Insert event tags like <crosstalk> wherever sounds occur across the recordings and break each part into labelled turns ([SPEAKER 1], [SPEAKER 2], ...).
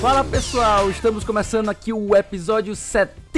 [SPEAKER 1] Fala pessoal, estamos começando aqui o episódio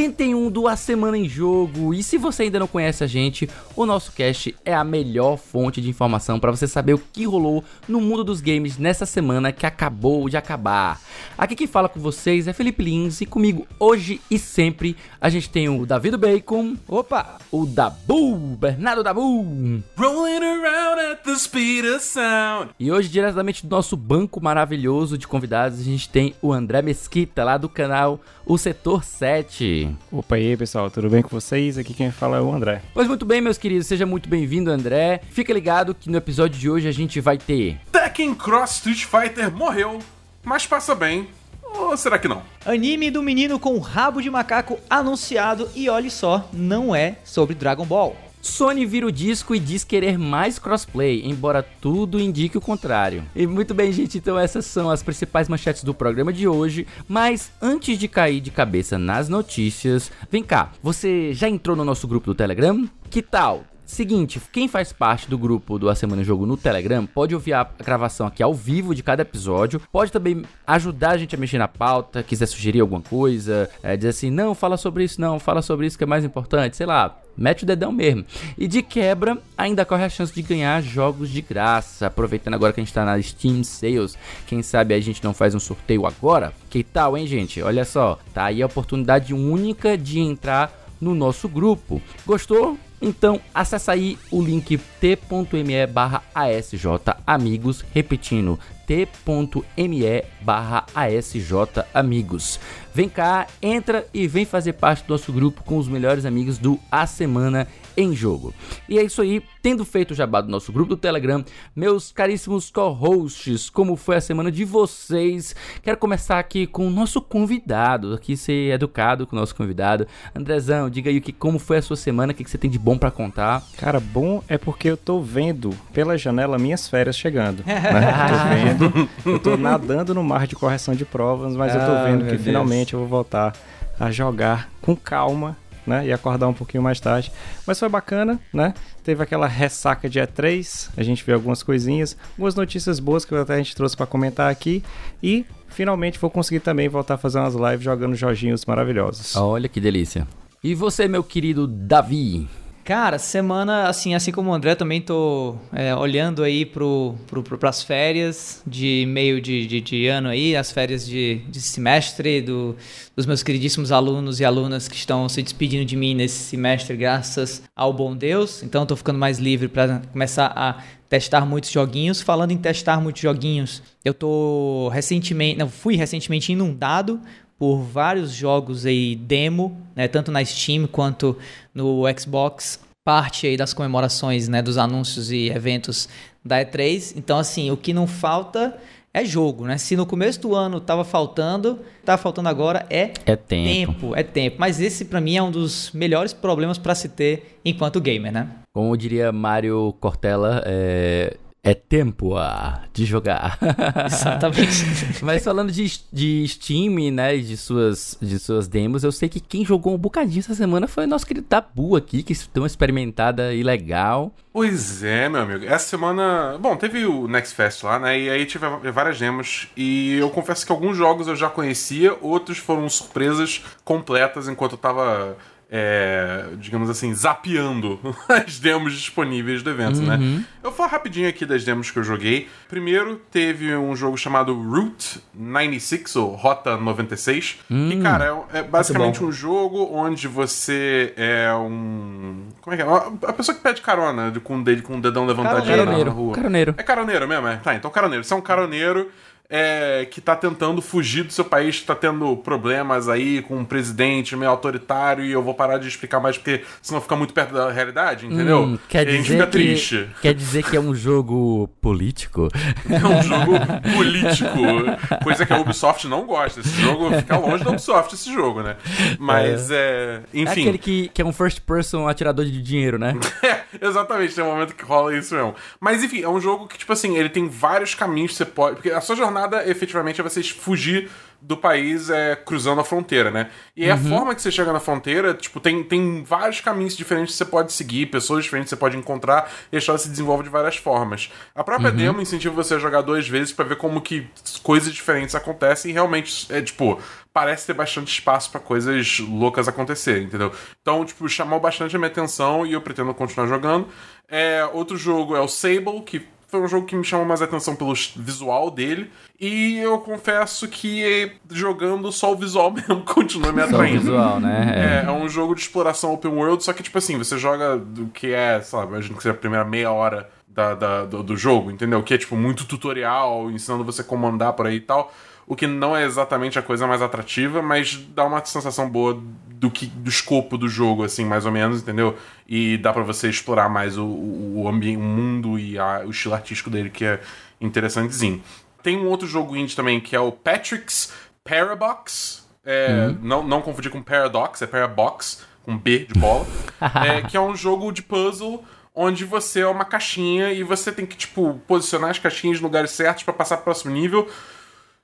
[SPEAKER 1] 71 do A Semana em Jogo. E se você ainda não conhece a gente, o nosso cast é a melhor fonte de informação para você saber o que rolou no mundo dos games nessa semana que acabou de acabar. Aqui quem fala com vocês é Felipe Lins e comigo hoje e sempre a gente tem o David Bacon, opa, o Dabu, Bernardo Dabu.
[SPEAKER 2] Rolling around at the speed of sound.
[SPEAKER 1] E hoje diretamente do nosso banco maravilhoso de convidados a gente tem o André Mesquita lá do canal O Setor 7.
[SPEAKER 3] Opa e aí pessoal, tudo bem com vocês? Aqui quem fala é o André.
[SPEAKER 1] Pois muito bem, meus queridos, seja muito bem-vindo, André. Fica ligado que no episódio de hoje a gente vai ter
[SPEAKER 2] Tekken Cross Street Fighter morreu, mas passa bem. Ou será que não?
[SPEAKER 4] Anime do menino com rabo de macaco anunciado e olhe só, não é sobre Dragon Ball.
[SPEAKER 1] Sony vira o disco e diz querer mais crossplay, embora tudo indique o contrário. E muito bem, gente, então essas são as principais manchetes do programa de hoje. Mas antes de cair de cabeça nas notícias, vem cá, você já entrou no nosso grupo do Telegram? Que tal? Seguinte, quem faz parte do grupo do A Semana em Jogo no Telegram pode ouvir a gravação aqui ao vivo de cada episódio, pode também ajudar a gente a mexer na pauta, quiser sugerir alguma coisa, é, dizer assim, não, fala sobre isso, não, fala sobre isso que é mais importante, sei lá, mete o dedão mesmo. E de quebra, ainda corre a chance de ganhar jogos de graça. Aproveitando agora que a gente tá na Steam Sales, quem sabe a gente não faz um sorteio agora? Que tal, hein, gente? Olha só, tá aí a oportunidade única de entrar no nosso grupo. Gostou? Então acessa aí o link t.me barra ASJ Amigos, repetindo t.me barra ASJ Amigos. Vem cá, entra e vem fazer parte do nosso grupo com os melhores amigos do A Semana em Jogo. E é isso aí, tendo feito o jabá do nosso grupo do Telegram, meus caríssimos co-hosts, como foi a semana de vocês? Quero começar aqui com o nosso convidado, aqui ser educado com o nosso convidado. Andrezão, diga aí que, como foi a sua semana, o que, que você tem de bom para contar?
[SPEAKER 3] Cara, bom é porque eu tô vendo pela janela minhas férias chegando. né? <laughs> tô vendo, eu tô nadando no mar de correção de provas, mas eu tô
[SPEAKER 1] Ah,
[SPEAKER 3] vendo que
[SPEAKER 1] Deus.
[SPEAKER 3] finalmente eu vou voltar a jogar com calma. Né, e acordar um pouquinho mais tarde. Mas foi bacana, né? Teve aquela ressaca de E3, a gente viu algumas coisinhas, algumas notícias boas que até a gente trouxe para comentar aqui. E finalmente vou conseguir também voltar a fazer umas lives jogando joginhos maravilhosos.
[SPEAKER 1] Olha que delícia. E você, meu querido Davi?
[SPEAKER 4] Cara, semana, assim, assim como o André, também tô é, olhando aí pro, pro, pro, pras férias de meio de, de, de ano aí, as férias de, de semestre do, dos meus queridíssimos alunos e alunas que estão se despedindo de mim nesse semestre, graças ao bom Deus. Então, tô ficando mais livre para começar a testar muitos joguinhos. Falando em testar muitos joguinhos, eu tô recentemente, não, fui recentemente inundado por vários jogos aí demo, né, tanto na Steam quanto no Xbox, parte aí das comemorações, né, dos anúncios e eventos da E3. Então assim, o que não falta é jogo, né? Se no começo do ano tava faltando, tá faltando agora é
[SPEAKER 1] É tempo.
[SPEAKER 4] tempo, é tempo. Mas esse pra mim é um dos melhores problemas pra se ter enquanto gamer, né?
[SPEAKER 1] Como diria Mário Cortella, é, é tempo ah, de jogar. <laughs>
[SPEAKER 4] Exatamente.
[SPEAKER 1] Mas falando de, de Steam, né, e de suas, de suas demos, eu sei que quem jogou um bocadinho essa semana foi o nosso querido Tabu aqui, que deu uma experimentada e legal.
[SPEAKER 2] Pois é, meu amigo. Essa semana. Bom, teve o Next Fest lá, né? E aí tive várias demos. E eu confesso que alguns jogos eu já conhecia, outros foram surpresas completas enquanto eu tava. É, digamos assim, zapeando <laughs> as demos disponíveis do evento, né? Eu vou falar rapidinho aqui das demos que eu joguei. Primeiro, teve um jogo chamado Route 96, ou Rota 96, que, cara, é, é basicamente um jogo onde você é um. Como é que é? A pessoa que pede carona de- com o dedo com o dedão levantadinho na- na
[SPEAKER 1] Caroneiro.
[SPEAKER 2] rua.
[SPEAKER 1] Caroneiro.
[SPEAKER 2] É caroneiro mesmo, é? Tá, então caroneiro. Você é um caroneiro é, que tá tentando fugir do seu país, que tá tendo problemas aí com um presidente meio autoritário, e eu vou parar de explicar mais porque senão fica muito perto da realidade, entendeu?
[SPEAKER 1] Hum, quer
[SPEAKER 2] e a gente
[SPEAKER 1] dizer
[SPEAKER 2] fica
[SPEAKER 1] que,
[SPEAKER 2] triste.
[SPEAKER 1] Quer dizer que é um jogo político? <laughs>
[SPEAKER 2] É um jogo político, coisa que a Ubisoft não gosta. Esse jogo fica longe da Ubisoft, esse jogo, né? Mas é.
[SPEAKER 1] É
[SPEAKER 2] enfim.
[SPEAKER 1] aquele que, que é um first person atirador de dinheiro, né? <laughs>
[SPEAKER 2] É, exatamente, tem um momento que rola isso mesmo. Mas enfim, é um jogo que, tipo assim, ele tem vários caminhos que você pode. Porque a sua jornada efetivamente é você fugir do país é cruzando a fronteira, né? E uhum. a forma que você chega na fronteira, tipo, tem, tem vários caminhos diferentes que você pode seguir, pessoas diferentes que você pode encontrar, e a história se desenvolve de várias formas. A própria uhum. demo incentiva você a jogar duas vezes para ver como que coisas diferentes acontecem e realmente é tipo, parece ter bastante espaço para coisas loucas acontecerem, entendeu? Então, tipo, chamou bastante a minha atenção e eu pretendo continuar jogando. É, outro jogo é o Sable, que foi um jogo que me chamou mais atenção pelo visual dele. E eu confesso que jogando só o visual <laughs> mesmo continua me atraindo.
[SPEAKER 1] Só o visual, né?
[SPEAKER 2] É. é. um jogo de exploração open world, só que, tipo assim, você joga do que é, lá, imagino que seja a primeira meia hora da, da do, do, jogo, entendeu? Que é, tipo, muito tutorial, ensinando você a comandar por aí e tal o que não é exatamente a coisa mais atrativa, mas dá uma sensação boa do que do escopo do jogo, assim, mais ou menos, entendeu? E dá para você explorar mais o, o, ambiente, o mundo e a, o estilo artístico dele, que é interessantezinho. Tem um outro jogo indie também, que é o Patrick's Parabox. É, uhum. não, não confundir com Paradox, é Parabox, com B de bola. <laughs> é, que é um jogo de puzzle onde você é uma caixinha e você tem que, tipo, posicionar as caixinhas no lugares certos para passar pro próximo nível.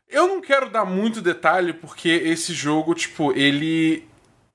[SPEAKER 2] Eu não quero dar muito detalhe porque esse jogo, tipo, ele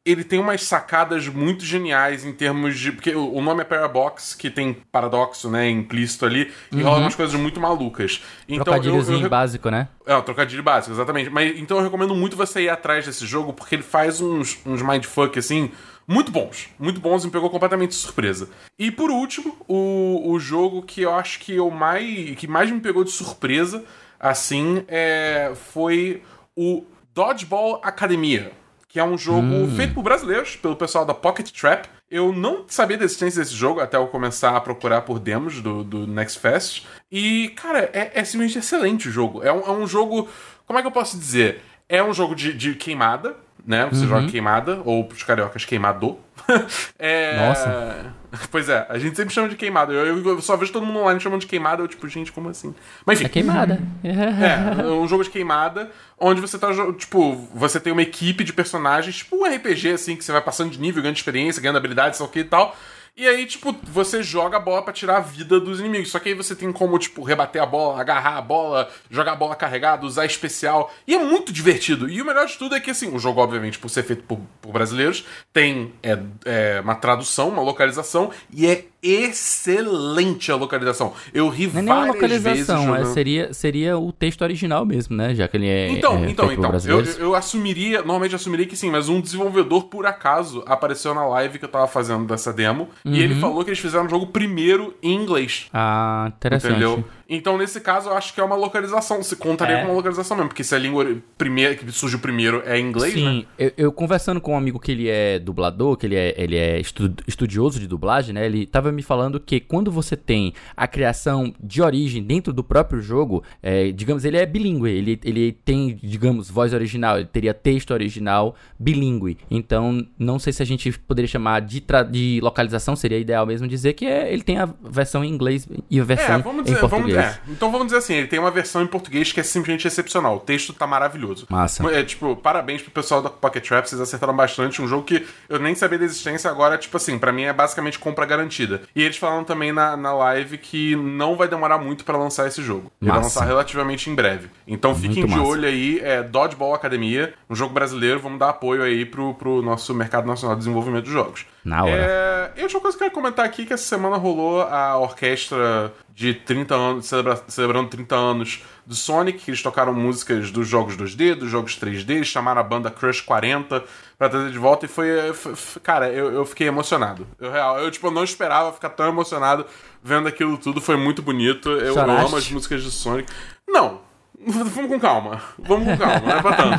[SPEAKER 2] ele tem umas sacadas muito geniais em termos de. Porque o nome é Parabox, que tem paradoxo, né, implícito ali, e uhum. rola umas coisas muito malucas.
[SPEAKER 1] Então, Trocadilhozinho eu, eu, básico, né?
[SPEAKER 2] É, um trocadilho básico, exatamente. Mas, então eu recomendo muito você ir atrás desse jogo, porque ele faz uns, uns mindfuck, assim, muito bons. Muito bons e me pegou completamente de surpresa. E por último, o, o jogo que eu acho que eu mais. que mais me pegou de surpresa assim, é, foi o Dodgeball Academia, que é um jogo hum. feito por brasileiros, pelo pessoal da Pocket Trap. Eu não sabia da existência desse jogo até eu começar a procurar por demos do, do Next Fest. E, cara, é, é simplesmente excelente o jogo. É um, é um jogo. Como é que eu posso dizer? É um jogo de, de queimada, né? Você uhum. joga queimada, ou os cariocas queimador. <laughs> é...
[SPEAKER 1] Nossa. <laughs>
[SPEAKER 2] Pois é, a gente sempre chama de queimada. Eu, eu, só vejo todo mundo online chamando de queimada. Eu, tipo, gente, como assim?
[SPEAKER 1] Mas enfim. É queimada. <laughs>
[SPEAKER 2] é, um jogo de queimada, onde você tá, tipo, você tem uma equipe de personagens, tipo um RPG, assim, que você vai passando de nível, ganhando experiência, ganhando habilidades, sei o que e tal. E aí, tipo, você joga a bola para tirar a vida dos inimigos. Só que aí você tem como, tipo, rebater a bola, agarrar a bola, jogar a bola carregada, usar especial. E é muito divertido. E o melhor de tudo é que, assim, o jogo, obviamente, por ser feito por, por brasileiros, tem é, é, uma tradução, uma localização, e é excelente a localização. Eu ri não é várias é localização,
[SPEAKER 1] vezes. É, seria, seria o texto original mesmo, né? Já que ele é.
[SPEAKER 2] Então,
[SPEAKER 1] é
[SPEAKER 2] então, então. Eu, eu assumiria, normalmente assumiria que sim, mas um desenvolvedor, por acaso, apareceu na live que eu tava fazendo dessa demo. Uhum. E ele uhum. falou que eles fizeram o jogo primeiro em inglês.
[SPEAKER 1] Ah, interessante. Entendeu?
[SPEAKER 2] Então, nesse caso, eu acho que é uma localização. Se contaria é. com uma localização mesmo, porque se a língua primeira, que surge primeiro é inglês,
[SPEAKER 1] Sim,
[SPEAKER 2] né?
[SPEAKER 1] eu, eu, conversando com um amigo que ele é dublador, que ele é, ele é estudioso de dublagem, né? Ele tava me falando que quando você tem a criação de origem dentro do próprio jogo, é, digamos, ele é bilíngue, ele, ele tem, digamos, voz original, ele teria texto original bilíngue. Então, não sei se a gente poderia chamar de, de localização, seria ideal mesmo dizer que é, ele tem a versão em inglês e a versão é, em português.
[SPEAKER 2] É, então vamos dizer assim, ele tem uma versão em português que é simplesmente excepcional. O texto tá maravilhoso.
[SPEAKER 1] Massa.
[SPEAKER 2] É, tipo, parabéns pro pessoal da Pocket Trap, vocês acertaram bastante. Um jogo que eu nem sabia da existência, agora, tipo assim, para mim é basicamente compra garantida. E eles falaram também na, na live que não vai demorar muito para lançar esse jogo. Ele vai lançar relativamente em breve. Então fiquem de olho aí, é Dodgeball Academia, um jogo brasileiro, vamos dar apoio aí pro, pro nosso mercado nacional de desenvolvimento de jogos.
[SPEAKER 1] Na hora.
[SPEAKER 2] É... E outra coisa que eu quero comentar aqui que essa semana rolou a orquestra de 30 anos, celebra... celebrando 30 anos do Sonic, eles tocaram músicas dos jogos 2D, dos jogos 3D, chamaram a banda Crush 40 pra trazer de volta e foi. foi cara, eu, eu fiquei emocionado. Eu, real, eu, tipo, não esperava ficar tão emocionado vendo aquilo tudo, foi muito bonito. Eu, eu amo as músicas de Sonic. Não, Vamos com calma. Vamos com calma, não é pra tanto.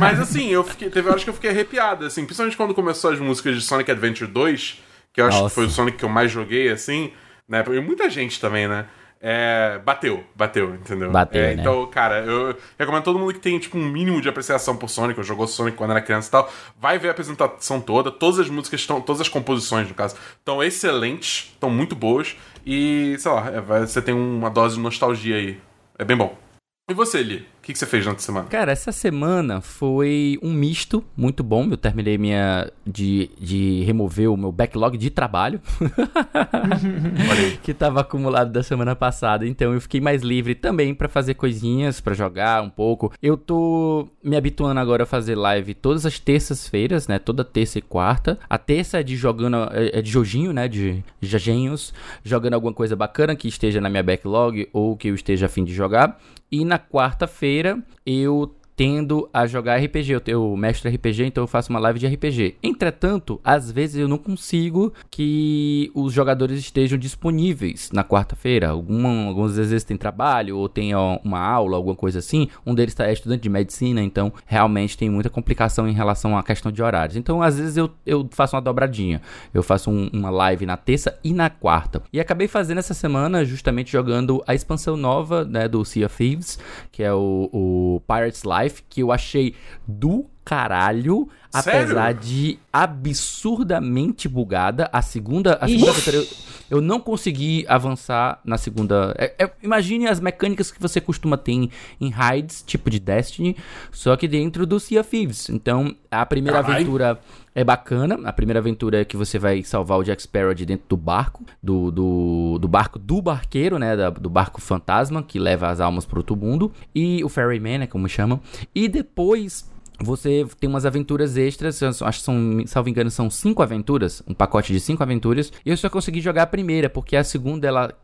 [SPEAKER 2] Mas assim, eu fiquei, teve horas que eu fiquei arrepiado, assim, principalmente quando começou as músicas de Sonic Adventure 2, que eu acho Nossa. que foi o Sonic que eu mais joguei, assim, né? E muita gente também, né? É, bateu, bateu, entendeu?
[SPEAKER 1] Bateu,
[SPEAKER 2] é,
[SPEAKER 1] né?
[SPEAKER 2] Então, cara, eu recomendo todo mundo que tem, tipo, um mínimo de apreciação por Sonic, ou jogou Sonic quando era criança e tal, vai ver a apresentação toda, todas as músicas estão, todas as composições, no caso, estão excelentes, estão muito boas, e, sei lá, é, você tem uma dose de nostalgia aí. É bem bom. E você, Li? O que, que você fez na semana?
[SPEAKER 1] Cara, essa semana foi um misto muito bom. Eu terminei minha. de, de remover o meu backlog de trabalho. <laughs> que tava acumulado da semana passada. Então eu fiquei mais livre também para fazer coisinhas, para jogar um pouco. Eu tô me habituando agora a fazer live todas as terças-feiras, né? Toda terça e quarta. A terça é de jogando. é de Jojinho, né? De Jagenhos. Jogando alguma coisa bacana que esteja na minha backlog ou que eu esteja afim de jogar. E na quarta-feira eu tendo a jogar RPG. Eu tenho mestre RPG, então eu faço uma live de RPG. Entretanto, às vezes eu não consigo que os jogadores estejam disponíveis na quarta-feira. Algumas vezes tem trabalho ou tem uma aula, alguma coisa assim. Um deles tá, é estudante de medicina, então realmente tem muita complicação em relação à questão de horários. Então, às vezes eu, eu faço uma dobradinha. Eu faço um, uma live na terça e na quarta. E acabei fazendo essa semana justamente jogando a expansão nova né, do Sea of Thieves, que é o, o Pirates Live Life, que eu achei do caralho,
[SPEAKER 2] Sério?
[SPEAKER 1] apesar de absurdamente bugada. A segunda, a segunda aventura, eu, eu não consegui avançar na segunda. É, é, imagine as mecânicas que você costuma ter em, em raids, tipo de Destiny, só que dentro do Sea of Thieves. Então, a primeira
[SPEAKER 2] Caralho.
[SPEAKER 1] aventura é bacana. A primeira aventura é que você vai salvar o Jack Sparrow de dentro do barco, do, do, do barco do barqueiro, né? Da- do barco fantasma que leva as almas pro outro mundo. E o Ferryman, né? Como chamam. E depois. Você tem umas aventuras extras, acho que são, salvo engano, são cinco aventuras, um pacote de cinco aventuras, e eu só consegui jogar a primeira, porque a segunda ela,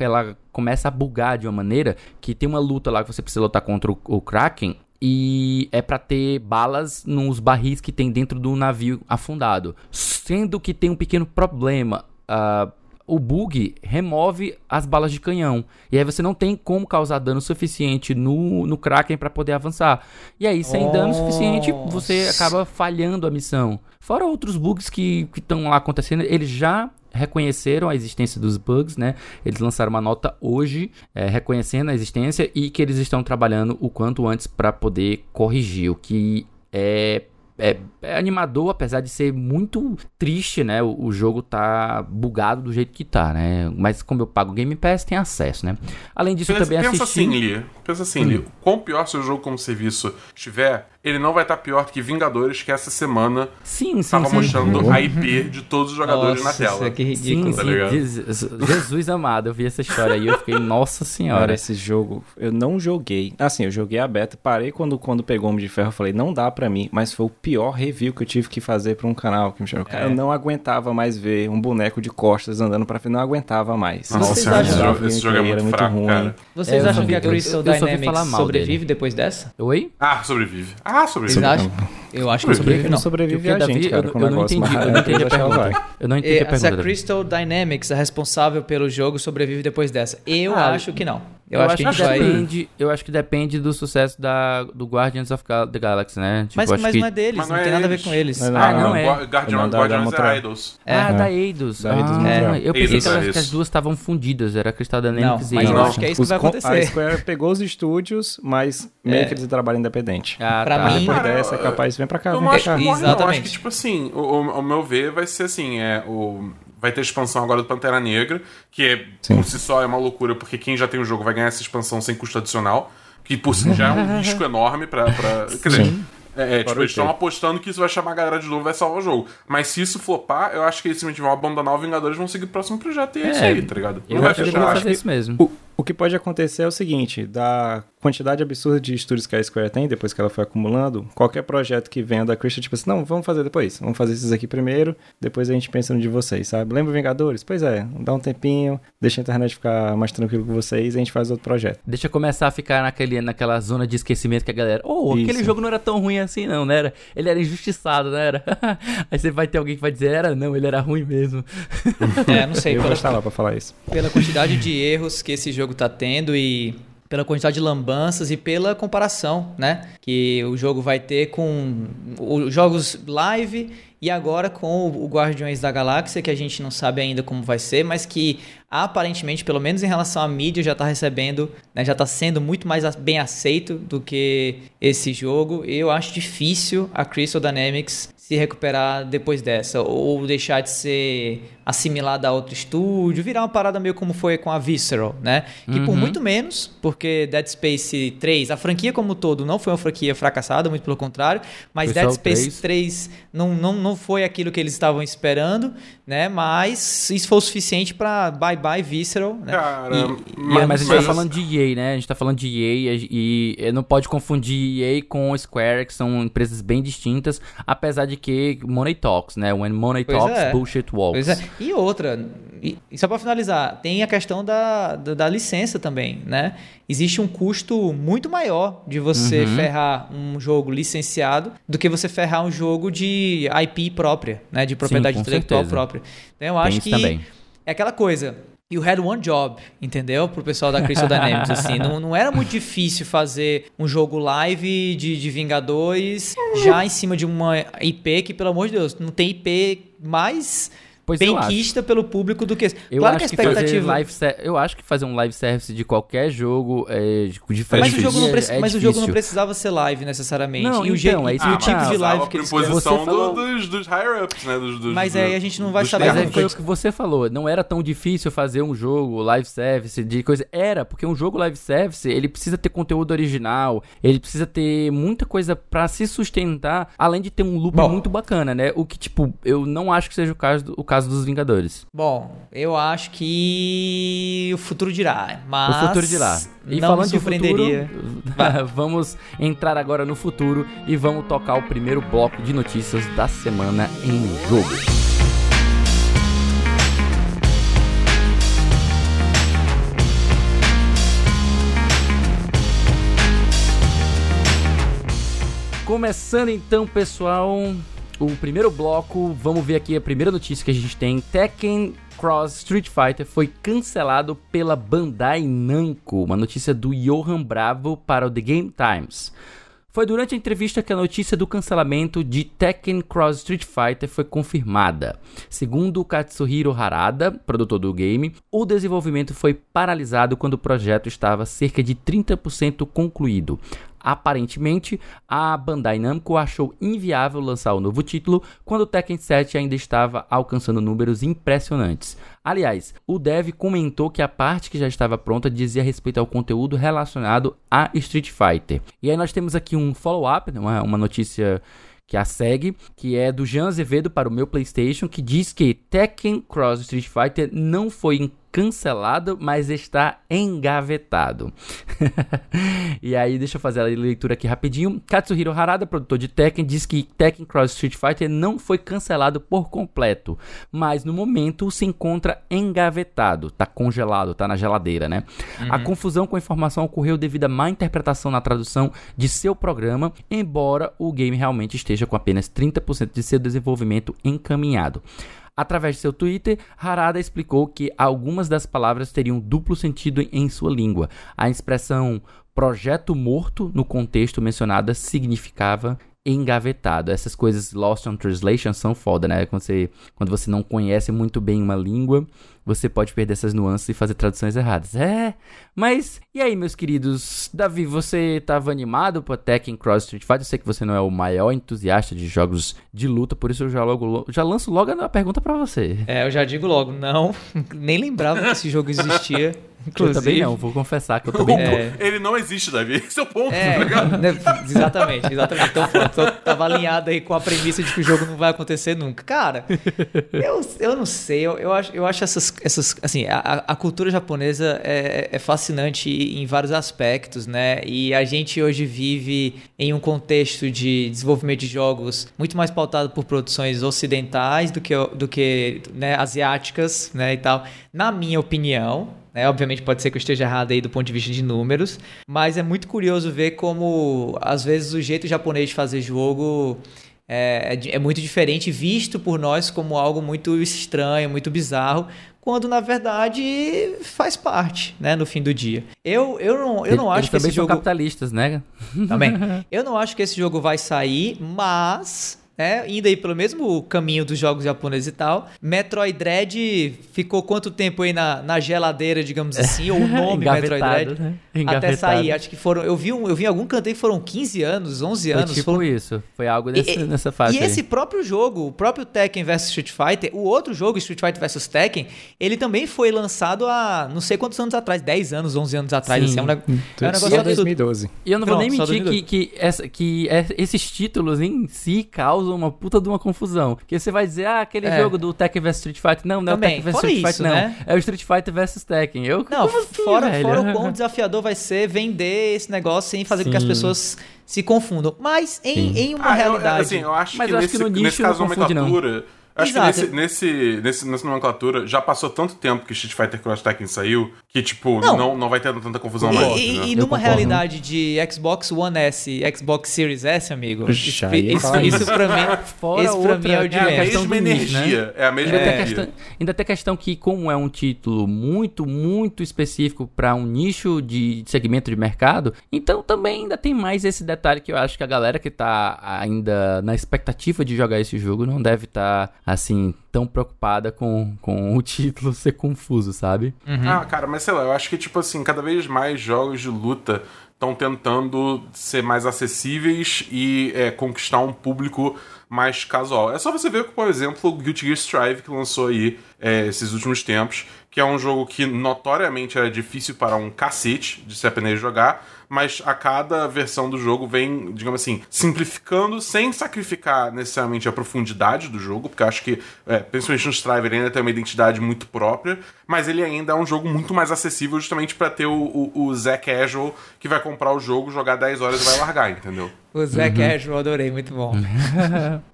[SPEAKER 1] ela começa a bugar de uma maneira que tem uma luta lá que você precisa lutar contra o, o Kraken, e é pra ter balas nos barris que tem dentro do navio afundado. Sendo que tem um pequeno problema. ah, o bug remove as balas de canhão. E aí você não tem como causar dano suficiente no, no Kraken pra poder avançar. E aí, sem dano suficiente, você
[SPEAKER 4] Nossa.
[SPEAKER 1] acaba falhando a missão. Fora outros bugs que estão lá acontecendo, eles já reconheceram a existência dos bugs, né? Eles lançaram uma nota hoje é, reconhecendo a existência e que eles estão trabalhando o quanto antes para poder corrigir, o que é é, é animador, apesar de ser muito triste, né? O, o jogo tá bugado do jeito que tá, né? Mas como eu pago Game Pass, tem acesso, né? Além disso, eu
[SPEAKER 2] Pensa,
[SPEAKER 1] também
[SPEAKER 2] pensa
[SPEAKER 1] assisti...
[SPEAKER 2] assim, Lee. Pensa assim, Lee. Quão pior seu jogo como serviço estiver, ele não vai estar pior do que Vingadores, que essa semana
[SPEAKER 1] Sim, sim,
[SPEAKER 2] tava
[SPEAKER 1] sim.
[SPEAKER 2] mostrando a IP de todos os jogadores
[SPEAKER 4] Nossa,
[SPEAKER 2] na tela.
[SPEAKER 4] isso é
[SPEAKER 1] Sim,
[SPEAKER 4] ridículo.
[SPEAKER 2] tá
[SPEAKER 1] sim,
[SPEAKER 2] ligado?
[SPEAKER 1] Jesus, amado, eu vi essa história aí, eu fiquei, nossa
[SPEAKER 3] Cara,
[SPEAKER 1] senhora.
[SPEAKER 3] esse jogo eu não joguei. Assim, eu joguei a beta, parei quando, quando pegou o Homem de Ferro, eu falei, não dá pra mim, mas foi o pior review que eu tive que fazer pra um canal que me chamou. Cara, eu não aguentava mais ver um boneco de costas andando pra frente, não aguentava mais.
[SPEAKER 2] Nossa,
[SPEAKER 4] Vocês
[SPEAKER 2] esse
[SPEAKER 4] acham-
[SPEAKER 2] jogo, esse jogo é muito
[SPEAKER 3] muito
[SPEAKER 2] fraco,
[SPEAKER 3] ruim.
[SPEAKER 2] cara.
[SPEAKER 4] Vocês
[SPEAKER 1] É,
[SPEAKER 4] acham que a Crystal Dynamics
[SPEAKER 1] falar mal
[SPEAKER 4] sobrevive
[SPEAKER 1] dele.
[SPEAKER 4] depois dessa?
[SPEAKER 1] Oi?
[SPEAKER 2] Ah, sobrevive. Ah, sobrevive.
[SPEAKER 4] Vocês acham? Eu acho que
[SPEAKER 2] Sobrevive.
[SPEAKER 4] sobrevive,
[SPEAKER 3] não sobrevive a gente, cara,
[SPEAKER 1] eu,
[SPEAKER 3] com o
[SPEAKER 1] eu não
[SPEAKER 3] negócio,
[SPEAKER 1] entendi, eu não entendi a pergunta. Eu não entendi a
[SPEAKER 4] E, se
[SPEAKER 1] pergunta.
[SPEAKER 4] a. Crystal Dynamics é responsável pelo jogo sobrevive depois dessa. Eu
[SPEAKER 1] Ah,
[SPEAKER 4] acho que não. Eu,
[SPEAKER 1] Eu,
[SPEAKER 4] acho,
[SPEAKER 1] acho
[SPEAKER 4] que
[SPEAKER 1] que
[SPEAKER 4] gente vai.
[SPEAKER 1] depende, eu acho que depende do sucesso da, do Guardians of the Galaxy, né? Tipo,
[SPEAKER 4] Mas,
[SPEAKER 1] acho
[SPEAKER 4] mas
[SPEAKER 1] que...
[SPEAKER 4] não é deles,
[SPEAKER 2] Mas
[SPEAKER 4] não,
[SPEAKER 2] não é
[SPEAKER 4] tem nada a ver com eles.
[SPEAKER 3] Não,
[SPEAKER 1] Ah, não é.
[SPEAKER 2] Gua- Guardian-
[SPEAKER 3] É da- da
[SPEAKER 2] Guardians é Idols.
[SPEAKER 4] É.
[SPEAKER 1] Ah, da Eidos.
[SPEAKER 3] Da Eidos
[SPEAKER 1] ah,
[SPEAKER 3] Montreal.
[SPEAKER 1] eu pensei
[SPEAKER 2] Eidos,
[SPEAKER 1] que, elas-
[SPEAKER 2] é
[SPEAKER 1] que as duas estavam fundidas, era Crystal Dynamics
[SPEAKER 4] Não,
[SPEAKER 1] e
[SPEAKER 4] mas eu
[SPEAKER 2] Não.
[SPEAKER 4] acho que é isso que vai acontecer.
[SPEAKER 3] A Square pegou os estúdios, mas meio
[SPEAKER 4] É.
[SPEAKER 3] que eles trabalham independente.
[SPEAKER 1] Ah,
[SPEAKER 4] Pra
[SPEAKER 1] tá.
[SPEAKER 4] mim-
[SPEAKER 3] Depois
[SPEAKER 2] Cara,
[SPEAKER 3] dessa, é capaz, vem pra cá, vem
[SPEAKER 2] não
[SPEAKER 3] pra
[SPEAKER 2] acho
[SPEAKER 3] cá.
[SPEAKER 2] não. Eu acho
[SPEAKER 4] Exatamente.
[SPEAKER 2] que, tipo assim, o, meu ver, vai ser assim, é o... Vai ter expansão agora do Pantera Negra, que é,
[SPEAKER 3] Sim.
[SPEAKER 2] por si só é uma loucura, porque quem já tem o jogo vai ganhar essa expansão sem custo adicional, que por si já é um risco enorme pra... pra quer dizer, é, é, tipo,
[SPEAKER 3] o
[SPEAKER 2] eles estão apostando que isso vai chamar a galera de novo e vai salvar o jogo. Mas se isso flopar, eu acho que eles simplesmente vão abandonar o Vingadores e vão seguir pro próximo projeto. E é, isso
[SPEAKER 1] É,
[SPEAKER 2] aí, tá ligado?
[SPEAKER 1] Eu
[SPEAKER 2] Não vai
[SPEAKER 1] acho que
[SPEAKER 2] fechar.
[SPEAKER 3] acho
[SPEAKER 1] fazer
[SPEAKER 3] que-
[SPEAKER 1] isso mesmo.
[SPEAKER 3] O, o que pode acontecer é o seguinte, da quantidade absurda de estúdios que a Square tem, depois que ela foi acumulando, qualquer projeto que venha da Crystal, tipo assim, não, vamos fazer depois, vamos fazer esses aqui primeiro, depois a gente pensa no de vocês, sabe? Lembra Vingadores? Pois é, dá um tempinho, deixa a internet ficar mais tranquilo com vocês e a gente faz outro projeto.
[SPEAKER 1] Deixa eu começar a ficar naquele, naquela zona de esquecimento que a galera. Oh, aquele
[SPEAKER 3] Isso.
[SPEAKER 1] jogo não era tão ruim assim, não, né? Era, ele era injustiçado, era? <laughs> Aí você vai ter alguém que vai dizer, era não, ele era ruim mesmo. <laughs>
[SPEAKER 4] É, não sei.
[SPEAKER 3] Eu vou
[SPEAKER 4] Pela,
[SPEAKER 3] estar lá pra falar isso.
[SPEAKER 4] pela quantidade de erros que esse jogo tá tendo e pela quantidade de lambanças e pela comparação, né? Que o jogo vai ter com os jogos live e agora com o Guardiões da Galáxia, que a gente não sabe ainda como vai ser, mas que aparentemente, pelo menos em relação à mídia, já está recebendo, né, já está sendo muito mais bem aceito do que esse jogo. Eu acho difícil a Crystal Dynamics se recuperar depois dessa, ou deixar de ser assimilada a outro estúdio, virar uma parada meio como foi com a Visceral, né? Que uhum. por muito menos, porque Dead Space 3, a franquia como um todo não foi uma franquia fracassada, muito pelo contrário, mas Dead Space 3, 3 não, não, não foi aquilo que eles estavam esperando, né? Mas isso foi o suficiente para bye bye Visceral, né?
[SPEAKER 1] Cara, e, mas, mas, a gente tá falando de EA, né? A gente tá falando de EA e, e não pode confundir EA com Square, que são empresas bem distintas, apesar de que Money Talks, né? When Money pois Talks, é. Bullshit Walks.
[SPEAKER 4] Pois é. E outra, e, só para finalizar, tem a questão da, da, da, licença também, né? Existe um custo muito maior de você uhum. ferrar um jogo licenciado do que você ferrar um jogo de IP própria, né? De propriedade Sim, intelectual certeza. própria. Então eu acho que também. é aquela coisa. You had one job, entendeu? Pro pessoal da Crystal Dynamics, assim. Não, não era muito difícil fazer um jogo live de, de Vingadores <laughs> já em cima de uma IP que, pelo amor de Deus, não tem IP mais Pois benquista pelo público do que.
[SPEAKER 1] Eu claro acho que a expectativa. Que fazer live eu acho que fazer um live service de qualquer jogo é diferente.
[SPEAKER 4] Mas, o jogo, não, é mas o jogo não precisava ser live necessariamente.
[SPEAKER 1] Não, e o, então, é
[SPEAKER 4] e o tipo de live que eles
[SPEAKER 2] você falou... dos, dos higher-ups, né? Dos, dos,
[SPEAKER 4] mas aí a gente não vai saber. Mas
[SPEAKER 1] é, foi o que você falou. Não era tão difícil fazer um jogo live service de coisa. Era, porque um jogo live service ele precisa ter conteúdo original, ele precisa ter muita coisa para se sustentar, além de ter um loop Bom, muito bacana, né? O que, tipo, eu não acho que seja o caso, o caso dos Vingadores?
[SPEAKER 4] Bom, eu acho que o futuro dirá, mas
[SPEAKER 1] o futuro dirá.
[SPEAKER 4] E não falando me surpreenderia.
[SPEAKER 1] Futuro, <laughs> vamos entrar agora no futuro e vamos tocar o primeiro bloco de notícias da semana em jogo. Começando então, pessoal, o primeiro bloco, vamos ver aqui a primeira notícia que a gente tem. Tekken Cross Street Fighter foi cancelado pela Bandai Namco. Uma notícia do Johan Bravo para o The Game Times. Foi durante a entrevista que a notícia do cancelamento de Tekken Cross Street Fighter foi confirmada. Segundo Katsuhiro Harada, produtor do game, o desenvolvimento foi paralisado quando o projeto estava cerca de 30% concluído. Aparentemente, a Bandai Namco achou inviável lançar o novo título quando o Tekken 7 ainda estava alcançando números impressionantes. Aliás, o dev comentou que a parte que já estava pronta dizia respeito ao conteúdo relacionado a Street Fighter. E aí nós temos aqui um follow-up, né, uma, uma notícia que a segue, que é do Jean Azevedo para o meu PlayStation, que diz que Tekken Cross Street Fighter não foi cancelado, mas está engavetado. <laughs> e aí, deixa eu fazer a leitura aqui rapidinho. Katsuhiro Harada, produtor de Tekken, diz que Tekken Cross Street Fighter não foi cancelado por completo, mas no momento se encontra engavetado, tá congelado, tá na geladeira, né? Uhum. A confusão com a informação ocorreu devido à má interpretação na tradução de seu programa, embora o game realmente esteja com apenas 30% de seu desenvolvimento encaminhado. Através de seu Twitter, Harada explicou que algumas das palavras teriam duplo sentido em sua língua. A expressão projeto morto no contexto mencionada significava engavetado. Essas coisas lost on translation são foda, né? Quando você, quando você não conhece muito bem uma língua, você pode perder essas nuances e fazer traduções erradas. É, mas e aí, meus queridos? Davi, você estava animado para Tekken Cross Street Fighter? Eu sei que você não é o maior entusiasta de jogos de luta, por isso eu já, logo, já lanço logo a pergunta para você.
[SPEAKER 4] É, eu já digo logo, não, <laughs> nem lembrava que esse jogo existia. Inclusive, <laughs>
[SPEAKER 1] eu também não, vou confessar que eu também não.
[SPEAKER 2] É... Ele não existe, Davi. Esse é o ponto,
[SPEAKER 4] é,
[SPEAKER 2] tá
[SPEAKER 4] né, exatamente, exatamente. Então, pronto, eu tava alinhado aí com a premissa de que o jogo não vai acontecer nunca. Cara, eu, eu não sei, eu, eu, acho, eu acho essas, essas assim, a, a cultura japonesa é, é fascinante em vários aspectos, né? E a gente hoje vive em um contexto de desenvolvimento de jogos muito mais pautado por produções ocidentais do que, do que né, asiáticas, né, e tal. Na minha opinião, né? Obviamente pode ser que eu esteja errado aí do ponto de vista de números, mas é muito curioso ver como às vezes o jeito japonês de fazer jogo é, é, é muito diferente, visto por nós como algo muito estranho, muito bizarro, quando na verdade faz parte, né, no fim do dia. Eu, eu não, eu não
[SPEAKER 1] Eles
[SPEAKER 4] acho que
[SPEAKER 1] esse
[SPEAKER 4] jogo
[SPEAKER 1] capitalistas, né?
[SPEAKER 4] Também. <laughs> Eu não acho que esse jogo vai sair, mas é, indo aí pelo mesmo caminho dos jogos japoneses e tal. Metroid Dread ficou quanto tempo aí na, na geladeira, digamos assim, ou o nome <laughs> Metroid Dread? Né? Até sair, acho que foram, eu vi, um, eu vi algum canto aí que foram 15 anos, 11 anos.
[SPEAKER 1] Foi tipo
[SPEAKER 4] foram...
[SPEAKER 1] isso, foi algo nesse, e, nessa fase
[SPEAKER 4] E aí. esse próprio jogo, o próprio Tekken vs Street Fighter, o outro jogo, Street Fighter vs Tekken, ele também foi lançado há não sei quantos anos atrás, 10 anos, 11 anos atrás, assim, é um, é um
[SPEAKER 3] negócio... Só 2012.
[SPEAKER 1] E eu não vou nem mentir que, que, essa, que esses títulos em si causam uma puta de uma confusão. Que você vai dizer, ah, aquele é. jogo do Tekken vs Street Fighter. Não, não
[SPEAKER 4] Também,
[SPEAKER 1] é o Tekken
[SPEAKER 4] vs Street
[SPEAKER 1] Fighter, não. Né? É o Street Fighter vs Tekken. Eu,
[SPEAKER 4] não, assim, fora, fora o quão <laughs> desafiador vai ser vender esse negócio sem fazer Sim. com que as pessoas se confundam. Mas em, em uma ah, realidade.
[SPEAKER 2] Eu, assim, eu acho Mas que, eu nesse, acho que no nicho nesse caso, não confunde, nomenclatura. Não Acho Exato. que nesse, nesse, nesse, nessa nomenclatura já passou tanto tempo que Street Fighter Cross Tekken saiu que, tipo, não, não, não vai ter tanta confusão
[SPEAKER 4] e,
[SPEAKER 2] mais.
[SPEAKER 4] E, né? e numa realidade de Xbox One S e Xbox Series S, amigo,
[SPEAKER 3] Puxa,
[SPEAKER 4] isso, isso, isso pra mim, <laughs>
[SPEAKER 1] Fora
[SPEAKER 4] isso pra mim é o de
[SPEAKER 2] é a mesma energia. Né? É a mesma
[SPEAKER 1] ainda
[SPEAKER 2] energia.
[SPEAKER 1] Tem questão, ainda tem a questão que, como é um título muito, muito específico para um nicho de segmento de mercado, então também ainda tem mais esse detalhe que eu acho que a galera que tá ainda na expectativa de jogar esse jogo não deve estar, tá, assim, tão preocupada com, com o título <laughs> ser confuso, sabe?
[SPEAKER 2] Uhum. Ah, cara, mas sei lá, eu acho que, tipo assim, cada vez mais jogos de luta estão tentando ser mais acessíveis e é, conquistar um público mais casual. É só você ver, por exemplo, o Guilty Gear Strive que lançou aí é, esses últimos tempos, que é um jogo que notoriamente era difícil para um cacete de se aprender a jogar, mas a cada versão do jogo vem, digamos assim, simplificando sem sacrificar necessariamente a profundidade do jogo, porque eu acho que, é, principalmente no Strive, ele ainda tem uma identidade muito própria, mas ele ainda é um jogo muito mais acessível justamente para ter o, o, o Zé Casual que vai comprar o jogo, jogar 10 horas e vai largar, entendeu?
[SPEAKER 4] O Zé uhum. Casual, adorei, muito bom. <laughs>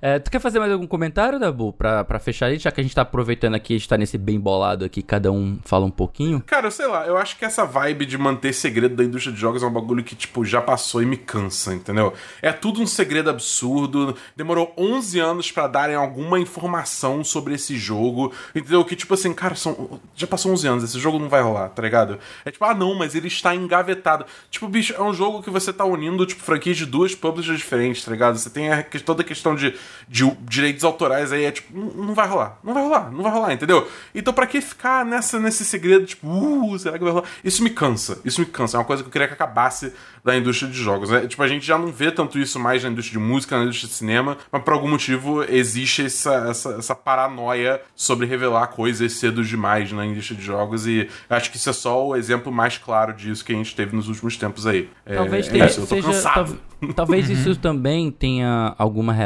[SPEAKER 1] É, tu quer fazer mais algum comentário, Dabu, pra, pra fechar aí, já que a gente tá aproveitando aqui, a gente tá nesse bem bolado aqui, cada um fala um pouquinho?
[SPEAKER 2] Cara, sei lá, eu acho que essa vibe de manter segredo da indústria de jogos é um bagulho que, tipo, já passou e me cansa, entendeu? É tudo um segredo absurdo, demorou 11 anos para darem alguma informação sobre esse jogo, entendeu? Que, tipo assim, cara, são, já passou 11 anos, esse jogo não vai rolar, tá ligado? É tipo, ah, não, mas ele está engavetado. Tipo, bicho, é um jogo que você tá unindo, tipo, franquias de duas publishers diferentes, tá ligado? Você tem a, toda a questão de de direitos autorais aí é tipo, não vai rolar, não vai rolar, não vai rolar, entendeu? Então para que ficar nessa, nesse segredo, tipo, uh, será que vai rolar? Isso me cansa, isso me cansa, é uma coisa que eu queria que acabasse da indústria de jogos, né? Tipo, a gente já não vê tanto isso mais na indústria de música, na indústria de cinema, mas por algum motivo existe essa, essa, essa paranoia sobre revelar coisas cedo demais na indústria de jogos e acho que isso é só o exemplo mais claro disso que a gente teve nos últimos tempos aí.
[SPEAKER 1] Talvez é, tenha, é, eu tô seja, cansado. Talvez isso uhum. também tenha alguma relação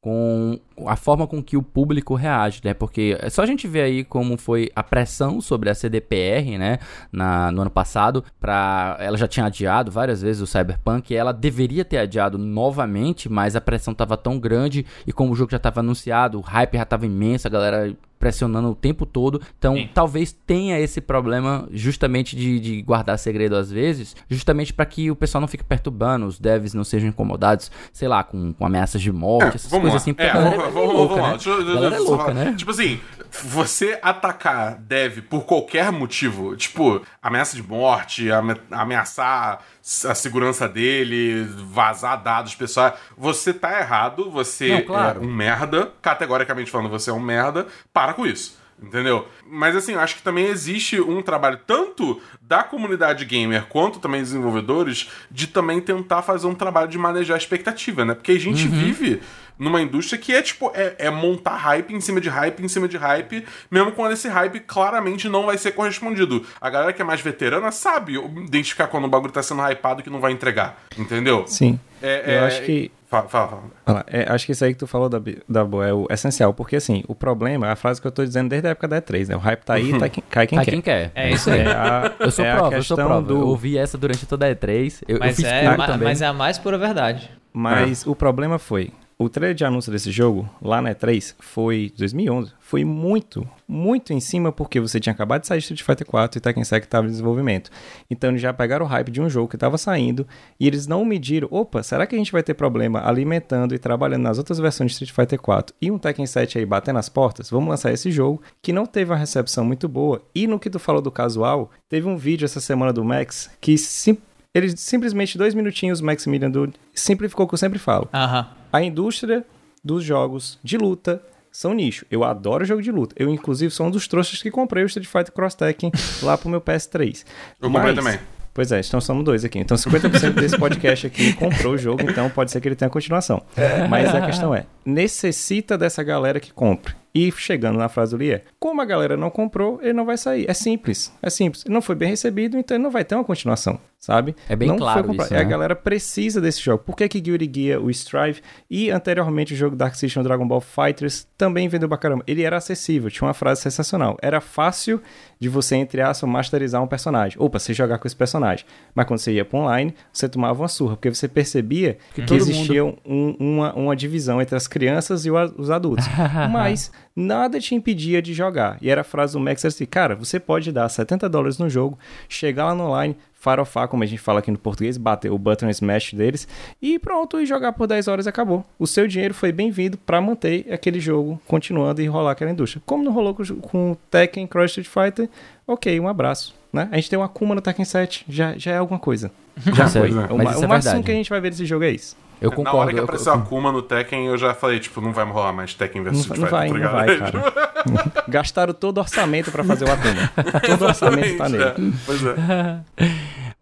[SPEAKER 1] com a forma com que o público reage, né? Porque é só a gente ver aí como foi a pressão sobre a CDPR, né? Na, no ano passado, para ela já tinha adiado várias vezes o Cyberpunk, ela deveria ter adiado novamente, mas a pressão estava tão grande e como o jogo já estava anunciado, o hype já estava imenso, a galera pressionando o tempo todo. Então, Sim. talvez tenha esse problema justamente de, de guardar segredo às vezes, justamente para que o pessoal não fique perturbando, os devs não sejam incomodados, sei lá, com, com ameaças de morte, é, essas coisas lá. assim.
[SPEAKER 2] É, é vamos, louca, vamos, né? Deixa, deixa, é louca, né? Tipo assim, você atacar dev por qualquer motivo, tipo, ameaça de morte, ameaçar a segurança dele, vazar dados pessoais, você tá errado, você Não, claro. é um merda, categoricamente falando, você é um merda, para com isso. Entendeu? Mas assim, eu acho que também existe um trabalho tanto da comunidade gamer quanto também desenvolvedores de também tentar fazer um trabalho de manejar a expectativa, né? Porque a gente uhum. vive numa indústria que é tipo, é, é, montar hype em cima de hype em cima de hype, mesmo quando esse hype claramente não vai ser correspondido. A galera que é mais veterana sabe identificar quando o bagulho tá sendo hypado que não vai entregar, entendeu?
[SPEAKER 3] Sim. É, eu é, acho que.
[SPEAKER 2] Fala, fala. fala.
[SPEAKER 3] É, acho que isso aí que tu falou da, da Boa é o essencial, porque assim, o problema é a frase que eu tô dizendo desde a época da E3, né? O hype tá aí, uhum. tá quem, cai quem
[SPEAKER 1] cai
[SPEAKER 3] quer.
[SPEAKER 1] quem quer.
[SPEAKER 4] É isso aí. É
[SPEAKER 1] a, eu sou é prova, eu sou prova. Do... Eu ouvi essa durante toda a E3. Eu,
[SPEAKER 4] mas,
[SPEAKER 1] eu
[SPEAKER 4] é, ma, mas é a mais pura verdade.
[SPEAKER 3] Mas o problema foi, o trailer de anúncio desse jogo, lá na E3, foi 2011. Foi muito, muito em cima porque você tinha acabado de sair de Street Fighter 4 e Tekken 7 estava em desenvolvimento. Então eles já pegaram o hype de um jogo que estava saindo e eles não mediram, opa, será que a gente vai ter problema alimentando e trabalhando nas outras versões de Street Fighter 4 e um Tekken 7 aí batendo nas portas? Vamos lançar esse jogo que não teve uma recepção muito boa. E no que tu falou do casual, teve um vídeo essa semana do Max que simplesmente Ele simplesmente, dois minutinhos, Maximilian Dude, simplificou o que eu sempre falo.
[SPEAKER 4] Aham.
[SPEAKER 3] A indústria dos jogos de luta são nicho. Eu adoro jogo de luta. Eu, inclusive, sou um dos trouxas que comprei o Street Fighter Cross Tekken <laughs> lá pro meu PS3.
[SPEAKER 2] Eu comprei
[SPEAKER 3] Mas-
[SPEAKER 2] também.
[SPEAKER 3] Pois é, então somos dois aqui. Então 50% desse podcast aqui comprou o jogo, então pode ser que ele tenha continuação. Mas a questão é, necessita dessa galera que compre. E chegando na frase do Lee é, como a galera não comprou, ele não vai sair. É simples, é simples. Ele não foi bem recebido, então ele não vai ter uma continuação, sabe?
[SPEAKER 1] É bem
[SPEAKER 3] não
[SPEAKER 1] claro
[SPEAKER 3] compra-
[SPEAKER 1] isso,
[SPEAKER 3] a
[SPEAKER 1] né?
[SPEAKER 3] galera precisa desse jogo. Por que que Guilty Gear, o Strive e anteriormente o jogo Dark System Dragon Ball Fighters também vendeu pra caramba? Ele era acessível, tinha uma frase sensacional. Era fácil de você, entre aspas, masterizar um personagem. Ou pra você jogar com esse personagem. Mas quando você ia pra online, você tomava uma surra, porque você percebia que,
[SPEAKER 1] todo
[SPEAKER 3] existia um- uma, uma divisão entre as crianças e os adultos. <laughs> Mas nada te impedia de jogar. E era a frase do Max assim, cara, você pode dar 70 dólares no jogo, chegar lá no online, farofar, como a gente fala aqui no português, bater o button smash deles e pronto, e jogar por 10 horas e acabou. O seu dinheiro foi bem-vindo pra manter aquele jogo continuando e rolar aquela indústria. Como não rolou com, com o Tekken Cross Street Fighter, ok, um abraço. Né? A gente tem uma Akuma no Tekken 7, já, já é alguma coisa. <laughs> Já
[SPEAKER 1] é-
[SPEAKER 3] foi.
[SPEAKER 1] mas
[SPEAKER 3] o
[SPEAKER 1] isso é
[SPEAKER 3] o máximo
[SPEAKER 1] verdade.
[SPEAKER 3] que a gente vai ver desse jogo é isso.
[SPEAKER 1] Eu
[SPEAKER 2] Na
[SPEAKER 1] concordo.
[SPEAKER 2] hora que
[SPEAKER 1] eu-
[SPEAKER 2] apareceu
[SPEAKER 1] eu-
[SPEAKER 2] a Akuma no Tekken, eu já falei, tipo, não vai rolar mais Tekken
[SPEAKER 3] Não,
[SPEAKER 2] Street
[SPEAKER 3] não
[SPEAKER 2] Fighter,
[SPEAKER 3] vai,
[SPEAKER 2] tá
[SPEAKER 3] não
[SPEAKER 2] ligado?
[SPEAKER 3] vai, cara. <laughs> Gastaram todo o orçamento pra fazer o Akuma. <laughs> Todo o orçamento tá nele.
[SPEAKER 2] É, Pois é.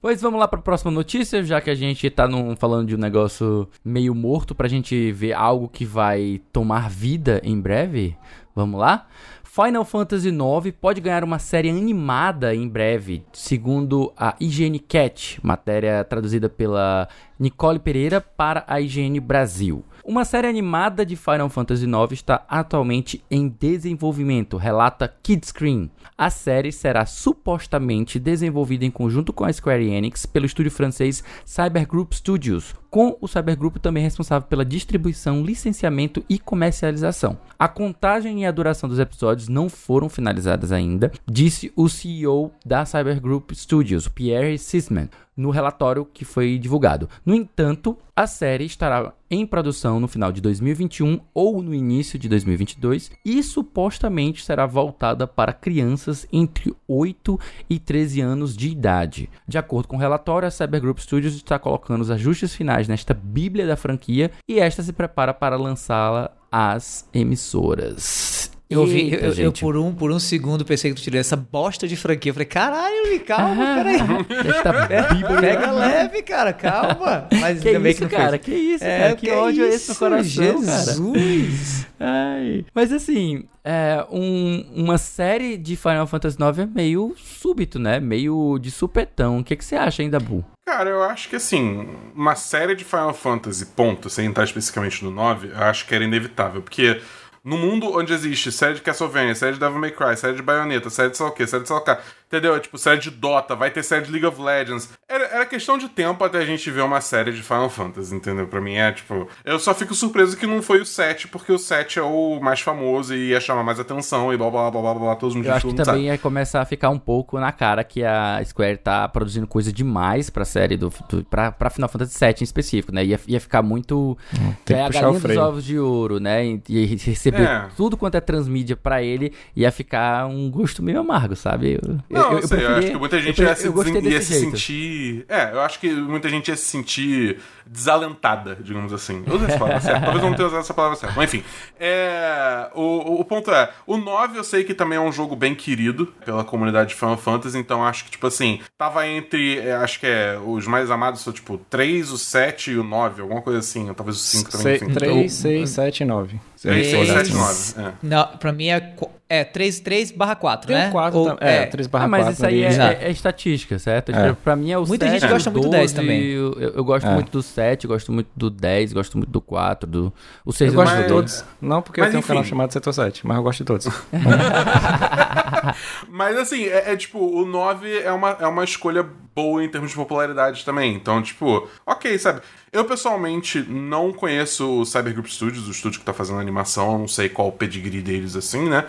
[SPEAKER 1] Pois vamos lá para a próxima notícia, já que a gente tá num- falando de um negócio meio morto pra gente ver algo que vai tomar vida em breve. Vamos lá? Final Fantasy IX pode ganhar uma série animada em breve, segundo a IGN Cat, matéria traduzida pela Nicole Pereira para a IGN Brasil. Uma série animada de Final Fantasy IX está atualmente em desenvolvimento, relata Kidscreen. A série será supostamente desenvolvida em conjunto com a Square Enix pelo estúdio francês Cybergroup Studios, com o Cybergroup também responsável pela distribuição, licenciamento e comercialização. A contagem e a duração dos episódios não foram finalizadas ainda, disse o CEO da Cybergroup Studios, Pierre Sisman, no relatório que foi divulgado. No entanto, a série estará em produção no final de 2021 ou no início de 2022 e supostamente será voltada para crianças entre 8 e 13 anos de idade. De acordo com o relatório, a Cybergroup Studios está colocando os ajustes finais nesta bíblia da franquia e esta se prepara para lançá-la às emissoras.
[SPEAKER 4] Eu, ouvi,
[SPEAKER 1] Eita,
[SPEAKER 4] eu, eu por, um, por um segundo pensei que tu tirou essa bosta de franquia. Eu falei, caralho, me calma, peraí. <laughs>
[SPEAKER 1] Esta <laughs> bíblia
[SPEAKER 4] Pega leve, cara, calma. Mas
[SPEAKER 1] Que
[SPEAKER 4] ainda bem não
[SPEAKER 1] cara?
[SPEAKER 4] fez.
[SPEAKER 1] Que isso,
[SPEAKER 4] É,
[SPEAKER 1] cara? Que, ódio é esse no coração, cara?
[SPEAKER 4] Jesus.
[SPEAKER 1] Ai. Mas assim, é, um- uma série de Final Fantasy IX é meio súbito, né? Meio de supetão. O que, que você acha ainda, Bu?
[SPEAKER 2] Cara, eu acho que assim, uma série de Final Fantasy, ponto, sem entrar especificamente no 9, eu acho que era inevitável. Porque no mundo onde existe série de Castlevania, série de Devil May Cry, série de Bayonetta, série de sei o quê, série de sei o quê, entendeu? Tipo, série de Dota, vai ter série de League of Legends. Era, era questão de tempo até a gente ver uma série de Final Fantasy, entendeu? Pra mim é tipo. Eu só fico surpreso que não foi o 7, porque o 7 é o mais famoso e ia chamar mais atenção e blá blá blá blá blá, blá todos os
[SPEAKER 1] Eu acho que também ia começar a ficar um pouco na cara que a Square tá produzindo coisa demais pra série do, do pra, pra Final Fantasy VII em específico, né? Ia, ia ficar muito
[SPEAKER 3] tem que
[SPEAKER 1] é, a
[SPEAKER 3] puxar o
[SPEAKER 1] galinha dos
[SPEAKER 3] freio.
[SPEAKER 1] ovos de ouro, né? E, e receber
[SPEAKER 2] É.
[SPEAKER 1] tudo quanto é transmídia pra ele ia ficar um gosto meio amargo, sabe? Eu,
[SPEAKER 2] Não, eu, sei, eu
[SPEAKER 1] preferia-
[SPEAKER 2] acho que muita gente
[SPEAKER 1] eu,
[SPEAKER 2] ia, se,
[SPEAKER 1] eu
[SPEAKER 2] ia se sentir. É, eu acho que muita gente ia se sentir desalentada, digamos assim. Eu usei essa palavra certa. Talvez eu não tenha usado essa palavra certa. Mas enfim. É, o, o- ponto é: o 9 eu sei que também é um jogo bem querido pela comunidade de Final Fantasy, então acho que, tipo assim, tava entre. é, acho que é. Os mais amados são, tipo, 3, o 7 e o 9, alguma coisa assim. Talvez o 5 também. enfim.
[SPEAKER 3] 3, 6, 7 e 9.
[SPEAKER 2] 3, 6,
[SPEAKER 4] Três.
[SPEAKER 2] 7, 9. É.
[SPEAKER 4] Não, pra mim é, é 3, 3 barra 4,
[SPEAKER 3] Tem
[SPEAKER 4] né?
[SPEAKER 3] um 4
[SPEAKER 4] Ou-
[SPEAKER 3] também. É, 3 barra
[SPEAKER 1] Ah, mas
[SPEAKER 3] 4
[SPEAKER 1] isso aí é, é- é estatística, certo?
[SPEAKER 3] É.
[SPEAKER 1] Pra mim é o
[SPEAKER 4] Muita
[SPEAKER 1] 7,
[SPEAKER 4] gente gosta
[SPEAKER 1] o
[SPEAKER 4] muito do 10
[SPEAKER 1] 12,
[SPEAKER 4] também.
[SPEAKER 1] Eu, eu gosto
[SPEAKER 3] É.
[SPEAKER 1] muito do 7, gosto muito do 10, gosto muito do 4, do... O 6
[SPEAKER 3] Eu gosto
[SPEAKER 2] Mas-
[SPEAKER 3] de todos. Não porque eu
[SPEAKER 2] Mas
[SPEAKER 3] tenho um canal
[SPEAKER 2] enfim.
[SPEAKER 3] chamado Setor 7, mas eu gosto de todos. <laughs>
[SPEAKER 2] Mas assim, é, é tipo, o 9 é uma, é uma escolha boa em termos de popularidade também. Então, tipo, ok, sabe? Eu pessoalmente não conheço o Cybergroup Studios, o estúdio que tá fazendo a animação, eu não sei qual o pedigree deles assim, né?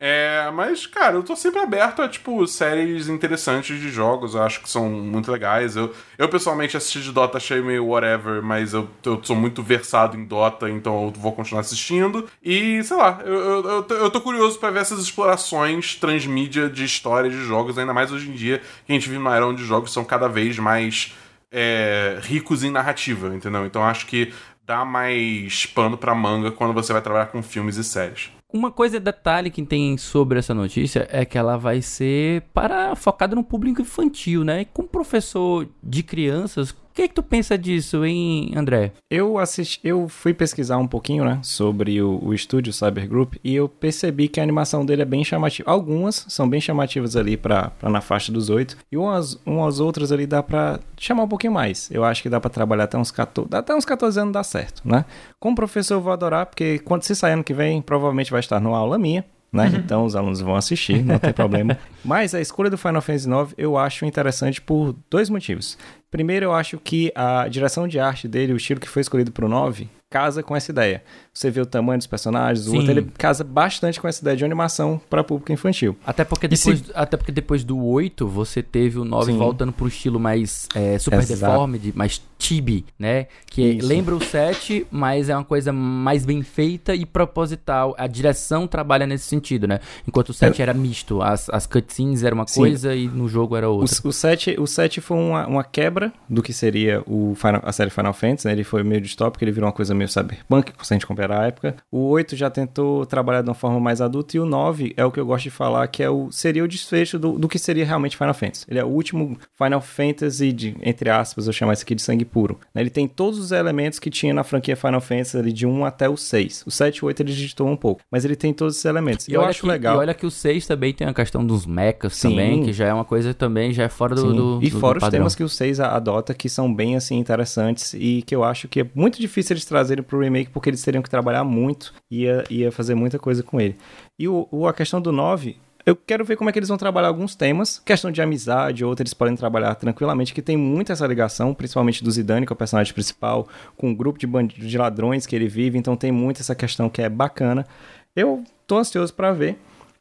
[SPEAKER 2] É, mas, cara, eu tô sempre aberto a, tipo, séries interessantes de jogos, eu acho que são muito legais. Eu, eu pessoalmente assisti de Dota, achei meio whatever, mas eu, eu sou muito versado em Dota, então eu vou continuar assistindo. E, sei lá, eu, eu, eu, eu tô curioso pra ver essas explorações transmídia de história de jogos, ainda mais hoje em dia, que a gente vive numa era onde jogos são cada vez mais é, ricos em narrativa, entendeu? Então acho que dá mais pano pra manga quando você vai trabalhar com filmes e séries.
[SPEAKER 1] Uma coisa detalhe que tem sobre essa notícia é que ela vai ser para focada no público infantil, né? E como professor de crianças, que, que tu pensa disso, hein, André?
[SPEAKER 3] Eu assisti, eu fui pesquisar um pouquinho, né, sobre o, o estúdio Cyber Group e eu percebi que a animação dele é bem chamativa. Algumas são bem chamativas ali para na faixa dos 8 e umas, umas outras ali dá para chamar um pouquinho mais. Eu acho que dá para trabalhar até uns 14, até uns 14 anos dá certo, né? Como professor eu vou adorar porque quando se sair ano que vem, provavelmente vai estar numa aula minha né? Uhum. Então os alunos vão assistir, não tem problema. <laughs> Mas a escolha do Final Fantasy IX eu acho interessante por dois motivos. Primeiro, eu acho que a direção de arte dele, o estilo que foi escolhido para o 9, casa com essa ideia. Você vê o tamanho dos personagens, o outro, ele casa bastante com essa ideia de animação para público infantil.
[SPEAKER 1] Até porque depois, se... até porque depois do 8, você teve o 9 Sim. voltando pro estilo mais é, super Exato. deformed, mais chibi, né? Que Isso. lembra o 7, mas é uma coisa mais bem feita e proposital. A direção trabalha nesse sentido, né? Enquanto o 7 é. era misto, as, as cutscenes era uma Sim. coisa e no jogo era outra.
[SPEAKER 3] O, o, 7, o 7 foi uma, uma quebra do que seria o Final, a série Final Fantasy, né? Ele foi meio distópico, ele virou uma coisa meio cyberpunk, se a gente comparar a época. O 8 já tentou trabalhar de uma forma mais adulta e o 9 é o que eu gosto de falar, que é o, seria o desfecho do, do que seria realmente Final Fantasy. Ele é o último Final Fantasy, de, entre aspas, eu chamo isso aqui de sangue puro. Né? Ele tem todos os elementos que tinha na franquia Final Fantasy ali, de 1 até o 6. O 7 e o 8 ele digitou um pouco, mas ele tem todos esses elementos. E eu acho
[SPEAKER 1] que,
[SPEAKER 3] legal.
[SPEAKER 1] E olha que o 6 também tem a questão dos mechas Sim. também, que já é uma coisa também, já é fora do, do,
[SPEAKER 3] E fora do os temas que o 6 adota, que são bem, assim, interessantes e que eu acho que é muito difícil eles trazerem pro remake, porque eles teriam que trabalhar muito e ia, ia fazer muita coisa com ele. E o, o, a questão do 9, eu quero ver como é que eles vão trabalhar alguns temas. Questão de amizade, outros eles podem trabalhar tranquilamente, que tem muito essa ligação, principalmente do Zidane, que é o personagem principal, com o um grupo de, bandidos, de ladrões que ele vive, então tem muito essa questão que é bacana. Eu tô ansioso para ver.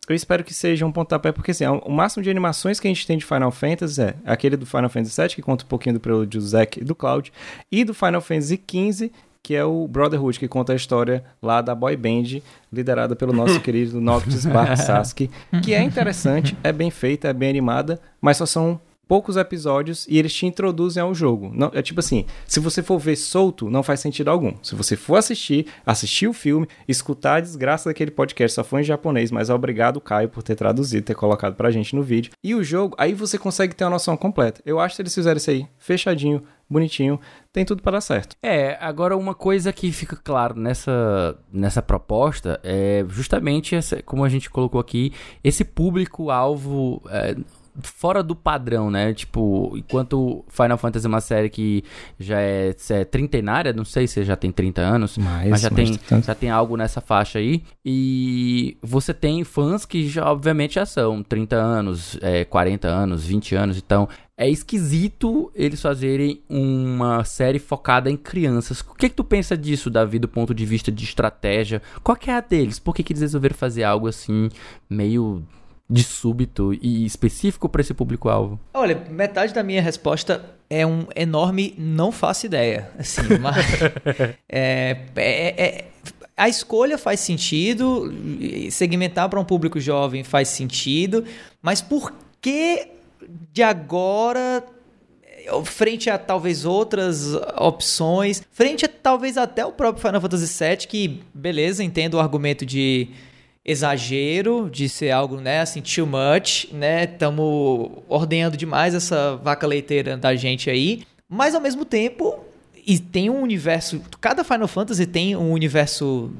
[SPEAKER 3] Eu espero que seja um pontapé, porque assim, o máximo de animações que a gente tem de Final Fantasy é aquele do Final Fantasy VII, que conta um pouquinho do prelúdio do Zack e do Cloud, e do Final Fantasy XV, que é o Brotherhood, que conta a história lá da boy band, liderada pelo nosso <laughs> querido Noctis Barsaski, que é interessante, é bem feita, é bem animada, mas só são poucos episódios e eles te introduzem ao jogo. Não, é tipo assim, se você for ver solto, não faz sentido algum. Se você for assistir, assistir o filme, escutar a desgraça daquele podcast, só foi em japonês, mas obrigado, Caio, por ter traduzido, ter colocado pra gente no vídeo. E o jogo, aí você consegue ter uma noção completa. Eu acho que eles fizeram isso aí, fechadinho, bonitinho, tem tudo para dar certo.
[SPEAKER 1] É, agora uma coisa que fica claro nessa, nessa proposta é justamente essa, como a gente colocou aqui, esse público-alvo é, fora do padrão, né? Tipo, enquanto Final Fantasy é uma série que já é, é trintenária, não sei se já tem 30 anos, mais, mas já tem, já tem algo nessa faixa aí. E você tem fãs que já, obviamente, já são 30 anos, é, 40 anos, 20 anos, então é esquisito eles fazerem uma série focada em crianças. O que, que tu pensa disso, Davi, do ponto de vista de estratégia? Qual que é a deles? Por que, que eles resolveram fazer algo assim, meio de súbito e específico para esse público-alvo?
[SPEAKER 4] Olha, metade da minha resposta é um enorme não faço ideia. Assim, <laughs> mas, é, é, é, a escolha faz sentido, segmentar para um público jovem faz sentido, mas por que de agora frente a talvez outras opções, frente a talvez até o próprio Final Fantasy VII, que beleza, entendo o argumento de exagero, de ser algo, né, assim, too much, né? Estamos ordenhando demais essa vaca leiteira da gente aí, mas ao mesmo tempo e tem um universo, cada Final Fantasy tem um universo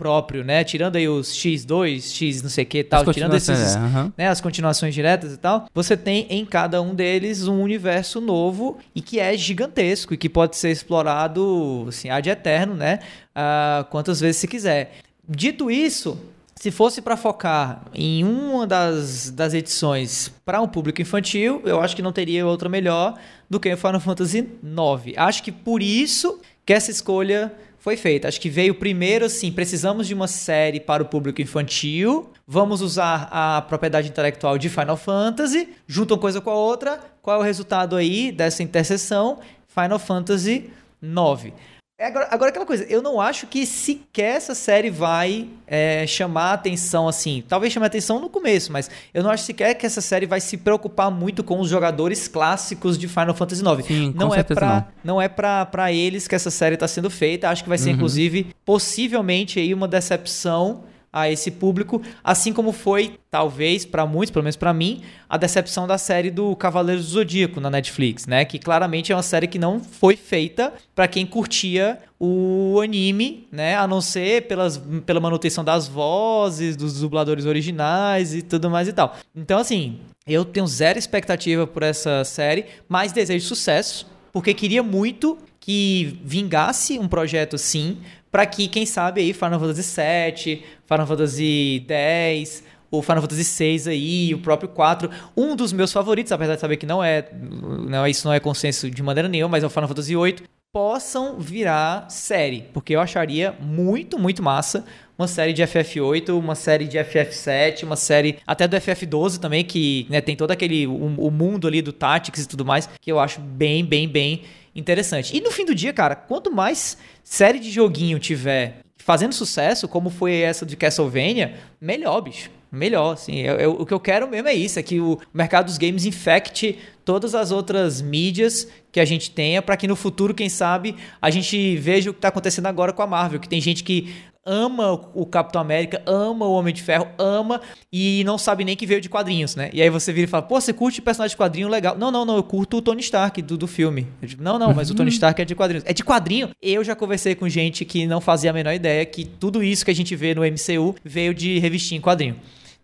[SPEAKER 4] próprio, né? Tirando aí os X2, X não sei o que tal, tirando esses, é, uhum. né, as continuações diretas e tal, você tem em cada um deles um universo novo e que é gigantesco e que pode ser explorado, assim, ad eterno, né? Uh, quantas vezes se quiser. Dito isso, se fosse para focar em uma das, das edições para um público infantil, eu acho que não teria outra melhor do que Final Fantasy IX. Acho que por isso que essa escolha foi feita. Acho que veio primeiro assim, precisamos de uma série para o público infantil, vamos usar a propriedade intelectual de Final Fantasy, juntam coisa com a outra, qual é o resultado aí dessa interseção? Final Fantasy 9 agora, agora, aquela coisa, eu não acho que sequer essa série vai é, chamar atenção assim. Talvez chame atenção no começo, mas eu não acho sequer que essa série vai se preocupar muito com os jogadores clássicos de Final Fantasy IX.
[SPEAKER 1] Sim,
[SPEAKER 4] não, é pra,
[SPEAKER 1] não.
[SPEAKER 4] não é pra, pra eles que essa série está sendo feita. Acho que vai ser, uhum. inclusive, possivelmente aí uma decepção a esse público, assim como foi, talvez, para muitos, pelo menos para mim, a decepção da série do Cavaleiros do Zodíaco na Netflix, né? Que claramente é uma série que não foi feita para quem curtia o anime, né? A não ser pelas, pela manutenção das vozes, dos dubladores originais e tudo mais e tal. Então, assim, eu tenho zero expectativa por essa série, mas desejo sucesso, porque queria muito que vingasse um projeto assim, para que, quem sabe, aí Final Fantasy VII, Final Fantasy X, o Final Fantasy VI aí, o próprio 4, um dos meus favoritos, apesar de saber que não é, não isso não é consenso de maneira nenhuma, mas é o Final Fantasy VIII, possam virar série, porque eu acharia muito, muito massa uma série de FF8, uma série de FF7, uma série até do FF12 também, que né, tem todo aquele o, o, mundo ali do Tactics e tudo mais, que eu acho bem, bem, bem interessante. E no fim do dia, cara, quanto mais série de joguinho tiver fazendo sucesso, como foi essa de Castlevania, melhor, bicho. Melhor, assim. Eu, eu, o que eu quero mesmo é isso, é que o mercado dos games infecte todas as outras mídias que a gente tenha, para que no futuro, quem sabe, a gente veja o que está acontecendo agora com a Marvel, que tem gente que ama o Capitão América, ama o Homem de Ferro, ama e não sabe nem que veio de quadrinhos, né? E aí você vira e fala, pô, você curte personagem de quadrinho legal? Não, não, não, eu curto o Tony Stark do, do filme. Digo, não, não, mas o Tony <laughs> Stark é de quadrinhos. É de quadrinho? Eu já conversei com gente que não fazia a menor ideia que tudo isso que a gente vê no MCU veio de revistinha em quadrinho.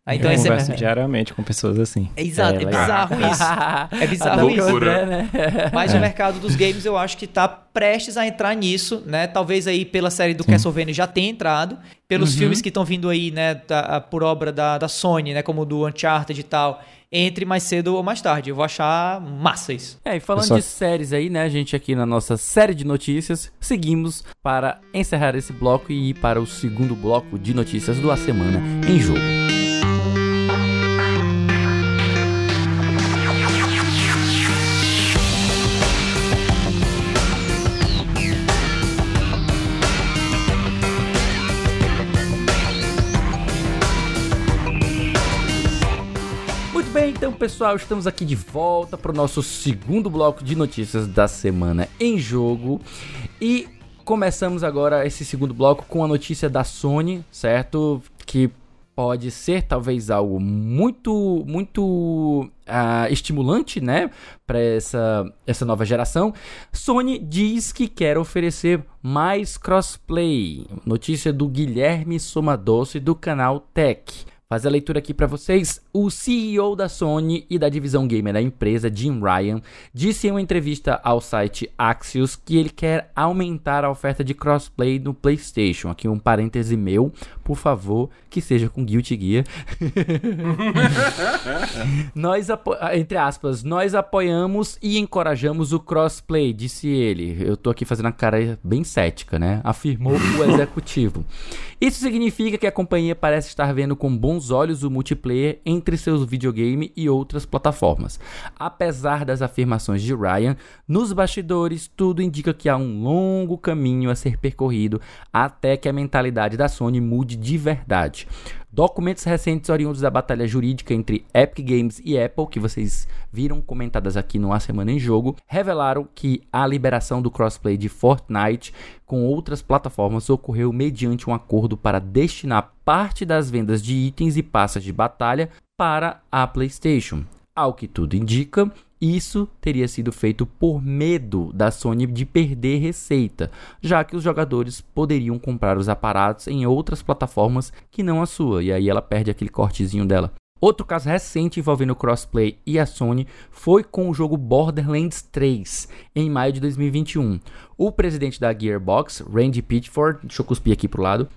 [SPEAKER 3] Ah, então eu converso é... diariamente com pessoas assim.
[SPEAKER 4] É, exato, é, é bizarro <laughs> isso. É bizarro isso. Loucura. Né? Mas é. o mercado dos games eu acho que está prestes a entrar nisso, né? Talvez aí pela série do Sim. Castlevania já tenha entrado, pelos uhum. filmes que estão vindo aí, né, da, por obra da, da Sony, né, como do Uncharted e tal entre mais cedo ou mais tarde. Eu vou achar massa isso.
[SPEAKER 1] É, e falando só... de séries aí, né, a gente aqui na nossa série de notícias, seguimos para encerrar esse bloco e ir para o segundo bloco de notícias do A Semana em Jogo. Pessoal, estamos aqui de volta para o nosso segundo bloco de notícias da semana em jogo. E começamos agora esse segundo bloco com a notícia da Sony, certo? Que pode ser talvez algo muito muito uh, estimulante, né, para essa essa nova geração. Sony diz que quer oferecer mais crossplay. Notícia do Guilherme Somadoce do canal Tech fazer a leitura aqui para vocês. O CEO da Sony e da divisão gamer da empresa, Jim Ryan, disse em uma entrevista ao site Axios que ele quer aumentar a oferta de crossplay no PlayStation. Aqui um parêntese meu, por favor, que seja com Guilty Gear. <laughs> nós, entre aspas, nós apoiamos e encorajamos o crossplay, disse ele. Eu tô aqui fazendo a cara bem cética, né? Afirmou o <laughs> executivo. Isso significa que a companhia parece estar vendo com bons bons olhos o multiplayer entre seus videogame e outras plataformas. Apesar das afirmações de Ryan, nos bastidores tudo indica que há um longo caminho a ser percorrido até que a mentalidade da Sony mude de verdade. Documentos recentes oriundos da batalha jurídica entre Epic Games e Apple, que vocês viram comentadas aqui no A Semana em Jogo, revelaram que a liberação do crossplay de Fortnite com outras plataformas ocorreu mediante um acordo para destinar parte das vendas de itens e passas de batalha para a PlayStation. Ao que tudo indica, isso teria sido feito por medo da Sony de perder receita, já que os jogadores poderiam comprar os aparatos em outras plataformas que não a sua, e aí ela perde aquele cortezinho dela. Outro caso recente envolvendo o crossplay e a Sony foi com o jogo Borderlands 3, em maio de 2021. O presidente da Gearbox, Randy Pitchford, deixa eu cuspir aqui pro lado,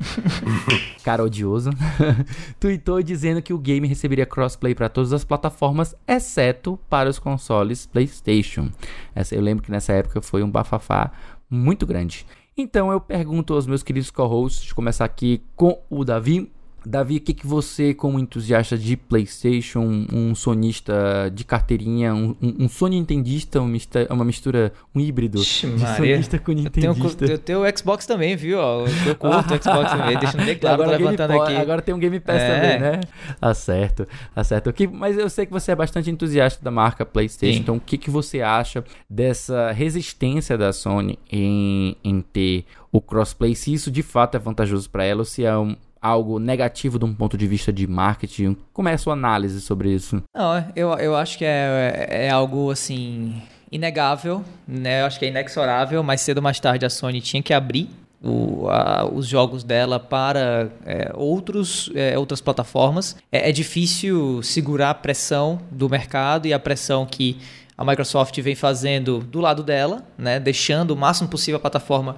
[SPEAKER 1] <laughs> cara odioso, <laughs> tweetou dizendo que o game receberia crossplay para todas as plataformas, exceto para os consoles PlayStation. Essa, eu lembro que nessa época foi um bafafá muito grande. Então eu pergunto aos meus queridos co-hosts, começar aqui com o Davi. Davi, o que, que você, como entusiasta de PlayStation, um sonista de carteirinha, um, um, um Sony Nintendista, uma mistura, um híbrido
[SPEAKER 4] Ixi,
[SPEAKER 1] de
[SPEAKER 4] Maria.
[SPEAKER 1] sonista com
[SPEAKER 4] Eu
[SPEAKER 1] Nintendista.
[SPEAKER 4] tenho, eu tenho o Xbox também, viu? Eu curto o Xbox <laughs> também, deixando bem claro, tô
[SPEAKER 1] agora, Game
[SPEAKER 4] levantando aqui.
[SPEAKER 1] agora tem um Game Pass
[SPEAKER 4] É.
[SPEAKER 1] também, né? Tá certo, tá certo. Mas eu sei que você é bastante entusiasta da marca PlayStation,
[SPEAKER 4] Sim.
[SPEAKER 1] então o que, que você acha dessa resistência da Sony em, em ter o crossplay? Se isso de fato é vantajoso para ela ou se é um- algo negativo de um ponto de vista de marketing? Como é a sua análise sobre isso?
[SPEAKER 4] Não, eu, eu acho que é, é algo assim inegável, né? Eu acho que é inexorável, mais cedo ou mais tarde a Sony tinha que abrir o- a- os jogos dela para é, outros, é, outras plataformas. É, é difícil segurar a pressão do mercado e a pressão que a Microsoft vem fazendo do lado dela, né? Deixando o máximo possível a plataforma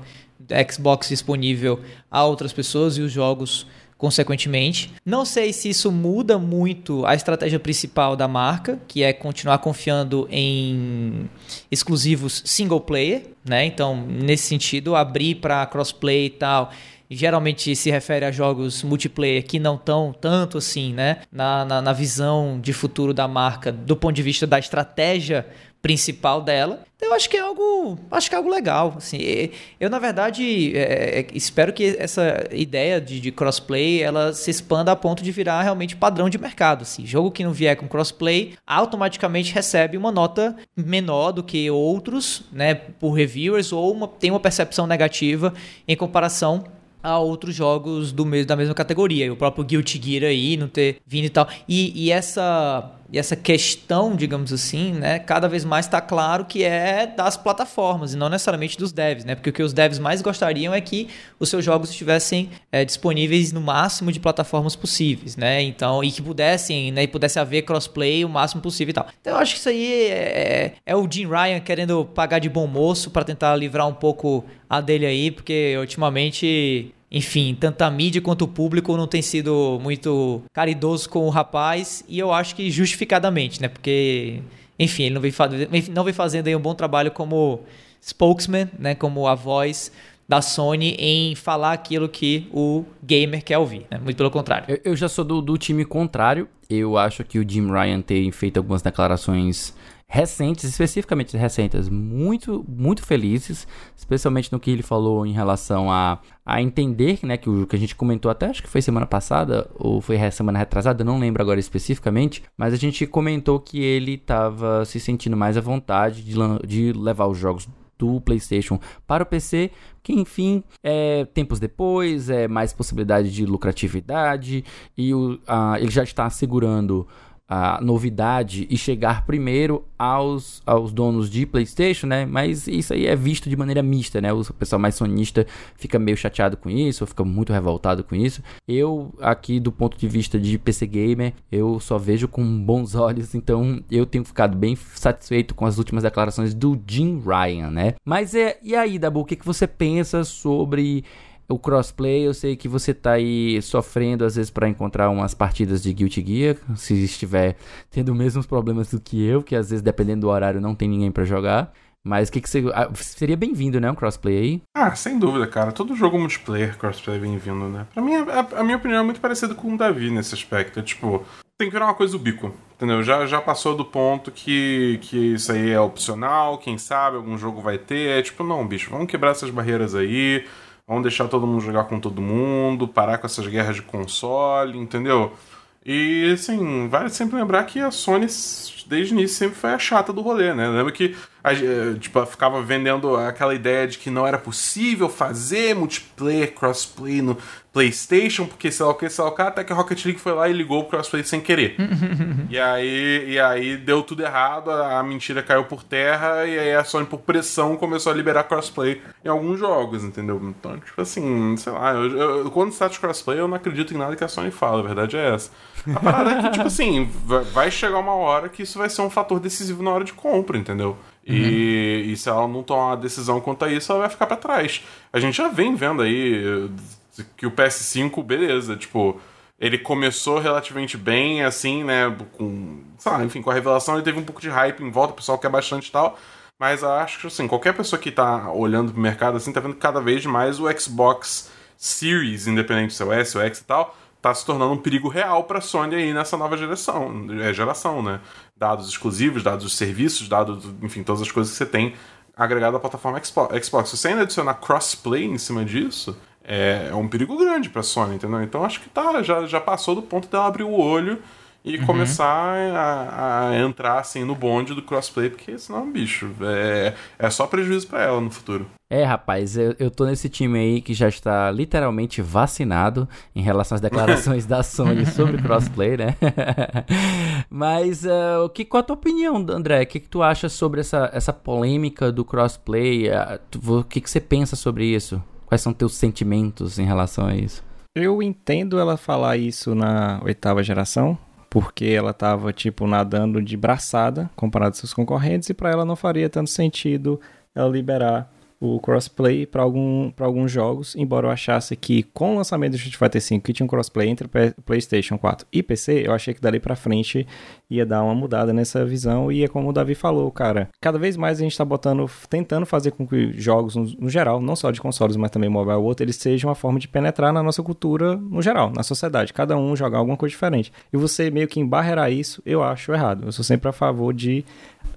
[SPEAKER 4] Xbox disponível a outras pessoas e os jogos consequentemente. Não sei se isso muda muito a estratégia principal da marca, que é continuar confiando em exclusivos single player, né? Então, nesse sentido, abrir para crossplay e tal. Geralmente se refere a jogos multiplayer que não estão tanto assim, né? Na, na, na visão de futuro da marca, do ponto de vista da estratégia principal dela. Então, eu acho que é algo, acho que é algo legal. Assim, eu na verdade é, é, espero que essa ideia de, de crossplay ela se expanda a ponto de virar realmente padrão de mercado. Assim, jogo que não vier com crossplay automaticamente recebe uma nota menor do que outros, né, por reviewers ou uma, tem uma percepção negativa em comparação a outros jogos do mesmo, da mesma categoria. E o próprio Guilty Gear aí, não ter vindo e tal. E, e essa, e essa questão, digamos assim, né, cada vez mais está claro que é das plataformas e não necessariamente dos devs, né? Porque o que os devs mais gostariam é que os seus jogos estivessem é, disponíveis no máximo de plataformas possíveis, né? Então, e que pudessem, né, e pudesse haver crossplay o máximo possível e tal. Então, eu acho que isso aí é, é o Jim Ryan querendo pagar de bom moço para tentar livrar um pouco a dele aí, porque ultimamente enfim, tanto a mídia quanto o público não tem sido muito caridoso com o rapaz, e eu acho que justificadamente, né? Porque, enfim, ele não vem, não vem fazendo um bom trabalho como spokesman, né? Como a voz da Sony em falar aquilo que o gamer quer ouvir, né? Muito pelo contrário.
[SPEAKER 1] Eu, eu já sou do, do time contrário. Eu acho que o Jim Ryan tem feito algumas declarações recentes, especificamente recentes, muito, muito felizes, especialmente no que ele falou em relação a, a entender, né, que o que a gente comentou até, acho que foi semana passada, ou foi semana retrasada, não lembro agora especificamente, mas a gente comentou que ele estava se sentindo mais à vontade de, de levar os jogos do PlayStation para o PC, que enfim, é, tempos depois, é mais possibilidade de lucratividade e o, a- ele já está assegurando a novidade e chegar primeiro aos, aos donos de PlayStation, né? Mas isso aí é visto de maneira mista, né? O pessoal mais sonista fica meio chateado com isso, fica muito revoltado com isso. Eu, aqui do ponto de vista de PC Gamer, eu só vejo com bons <laughs> olhos, então eu tenho ficado bem satisfeito com as últimas declarações do Jim Ryan, né? Mas é, e aí, Dabu, o que, que você pensa sobre o crossplay, eu sei que você tá aí sofrendo às vezes para encontrar umas partidas de Guilty Gear, se estiver tendo os mesmos problemas do que eu, que às vezes dependendo do horário não tem ninguém para jogar. Mas o que, que você. ah, seria bem-vindo, né? Um crossplay aí.
[SPEAKER 2] Ah, sem dúvida, cara. Todo jogo multiplayer, crossplay é bem-vindo, né? Pra mim, a, a minha opinião é muito parecida com o Davi nesse aspecto. É, tipo, tem que virar uma coisa do bico, entendeu? Já, já passou do ponto que, que isso aí é opcional, quem sabe algum jogo vai ter. É tipo, não, bicho, vamos quebrar essas barreiras aí, vamos deixar todo mundo jogar com todo mundo, parar com essas guerras de console, entendeu? E, assim, vale sempre lembrar que a Sony, desde o início, sempre foi a chata do rolê, né? Lembra que, a, eh, tipo, ficava vendendo aquela ideia de que não era possível fazer multiplayer, crossplay no PlayStation, porque sei lá o que, sei lá o que, até que a Rocket League foi lá e ligou o crossplay sem querer. <laughs> e, aí, e aí deu tudo errado, a, a mentira caiu por terra, e aí a Sony, por pressão, começou a liberar crossplay em alguns jogos, entendeu? Então, tipo assim, sei lá, eu, eu- quando se trata de crossplay, eu não acredito em nada que a Sony fala, a verdade é essa. A parada é que, tipo assim, vai- chegar uma hora que isso vai ser um fator decisivo na hora de compra, entendeu? E, e se ela não tomar uma decisão quanto a isso, ela vai ficar pra trás. A gente já vem vendo aí que o PS5, beleza, tipo, ele começou relativamente bem, assim, né, com, sei lá, enfim, com a revelação ele teve um pouco de hype em volta, o pessoal quer bastante e tal, mas acho que, assim, qualquer pessoa que tá olhando pro mercado, assim, tá vendo cada vez mais o Xbox Series, independente se é o S ou X e tal, tá se tornando um perigo real pra Sony aí nessa nova geração, é, geração, né? Dados exclusivos, dados dos serviços, dados, enfim, todas as coisas que você tem agregado à plataforma Xbox. Se você ainda adicionar crossplay em cima disso, é, é um perigo grande pra Sony, entendeu? Então acho que tá, já, já passou do ponto dela abrir o olho e uhum. começar a, a, entrar assim no bonde do crossplay, porque senão, bicho, é, é só prejuízo para ela no futuro.
[SPEAKER 1] É, rapaz, eu, eu tô nesse time aí que já está literalmente vacinado em relação às declarações da Sony <laughs> sobre crossplay, né? <laughs> Mas uh, que, qual a tua opinião, André? O que, que tu acha sobre essa, essa polêmica do crossplay? Uh, tu, o que, que você pensa sobre isso? Quais são teus sentimentos em relação a isso?
[SPEAKER 3] Eu entendo ela falar isso na oitava geração, porque ela estava tipo nadando de braçada comparado aos seus concorrentes e para ela não faria tanto sentido ela liberar o crossplay para algum, alguns jogos, embora eu achasse que com o lançamento do Street Fighter V, que tinha um crossplay entre PlayStation 4 e PC, eu achei que dali para frente ia dar uma mudada nessa visão e é como o Davi falou, cara, cada vez mais a gente está botando, tentando fazer com que jogos no, no, geral, não só de consoles, mas também mobile outro, eles sejam uma forma de penetrar na nossa cultura no geral, na sociedade, cada um jogar alguma coisa diferente. E você meio que embarrear isso, eu acho errado. Eu sou sempre a favor de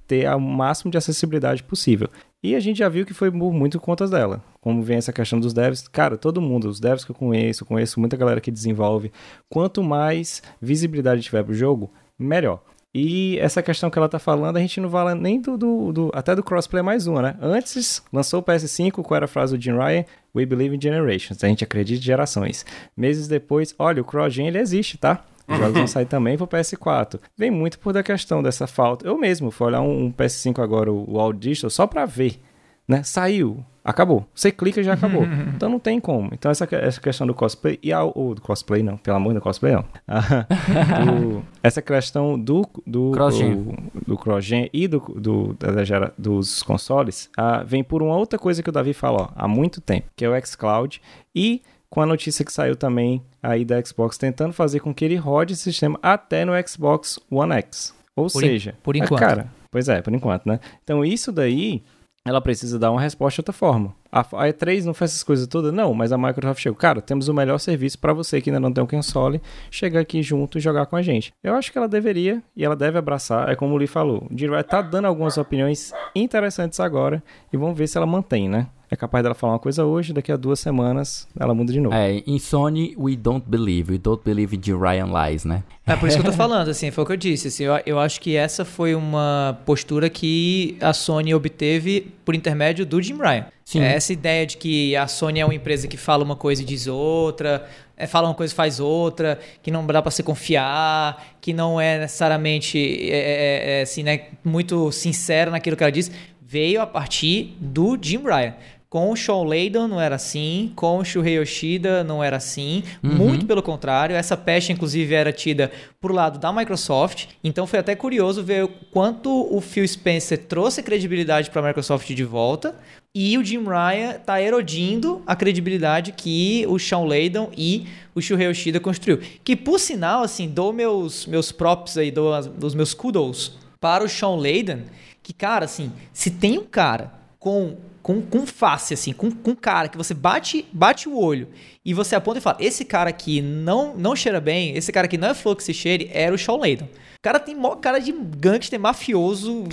[SPEAKER 3] ter o máximo de acessibilidade possível. E a gente já viu que foi muito contas dela. Como vem essa questão dos devs, cara, todo mundo, os devs que eu conheço, conheço muita galera que desenvolve. Quanto mais visibilidade tiver pro jogo, melhor. E essa questão que ela tá falando, a gente não fala nem do, do, do, até do crossplay mais uma, né? Antes, lançou o PS5, qual era a frase do Jim Ryan? We believe in generations. A gente acredita em gerações. Meses depois, olha, o CrossGen ele existe, tá? Os jogos vão sair também pro PS4. Vem muito por da questão dessa falta. Eu mesmo fui olhar um, um PS5 agora, o, o Digital, só pra ver. Né? Saiu, acabou. Você clica e já acabou. <laughs> então não tem como. Então essa, essa questão do cosplay e ou do cosplay não, pelo amor do cosplay não. <laughs> do, essa questão do do crossgen, do, crossgen e do, do da, dos consoles uh, vem por uma outra coisa que o Davi falou há muito tempo, que é o xCloud e com a notícia que saiu também aí da Xbox tentando fazer com que ele rode esse sistema até no Xbox One X. Ou por seja, in,
[SPEAKER 4] por enquanto.
[SPEAKER 3] cara, pois é, por enquanto, né? Então isso daí ela precisa dar uma resposta de outra forma. A E3 não faz essas coisas todas? Não, mas a Microsoft chegou. Cara, temos o melhor serviço para você que ainda não tem um console, chegar aqui junto e jogar com a gente. Eu acho que ela deveria e ela deve abraçar, é como o Lee falou. O Jirai tá dando algumas opiniões interessantes agora e vamos ver se ela mantém, né? É capaz dela falar uma coisa hoje, daqui a duas semanas ela muda de novo.
[SPEAKER 1] É, em Sony, we don't believe. We don't believe de Ryan Lies, né?
[SPEAKER 4] É por isso que eu tô <laughs> falando, assim, foi o que eu disse. Assim, eu, eu acho que essa foi uma postura que a Sony obteve por intermédio do Jim Ryan. Sim. É essa ideia de que a Sony é uma empresa que fala uma coisa e diz outra, é, fala uma coisa e faz outra, que não dá para se confiar, que não é necessariamente é, é, é, assim, né, muito sincera naquilo que ela diz, veio a partir do Jim Ryan. Com o Sean Layden não era assim, com o Shuhei Yoshida não era assim, uhum. muito pelo contrário. Essa pecha, inclusive, era tida por lado da Microsoft. Então foi até curioso ver quanto o Phil Spencer trouxe credibilidade para a Microsoft de volta. E o Jim Ryan está erodindo a credibilidade que o Sean Layden e o Shuhei Yoshida construiu. Que, por sinal, assim, dou meus, meus props aí, dou os meus kudos para o Sean Layden, que, cara, assim, se tem um cara com com, com face, assim, com, com cara, que você bate, bate o olho e você aponta e fala: esse cara aqui não, não cheira bem, esse cara aqui não é flor que se cheire, era o Shawn Layton. O cara tem maior cara de gangster mafioso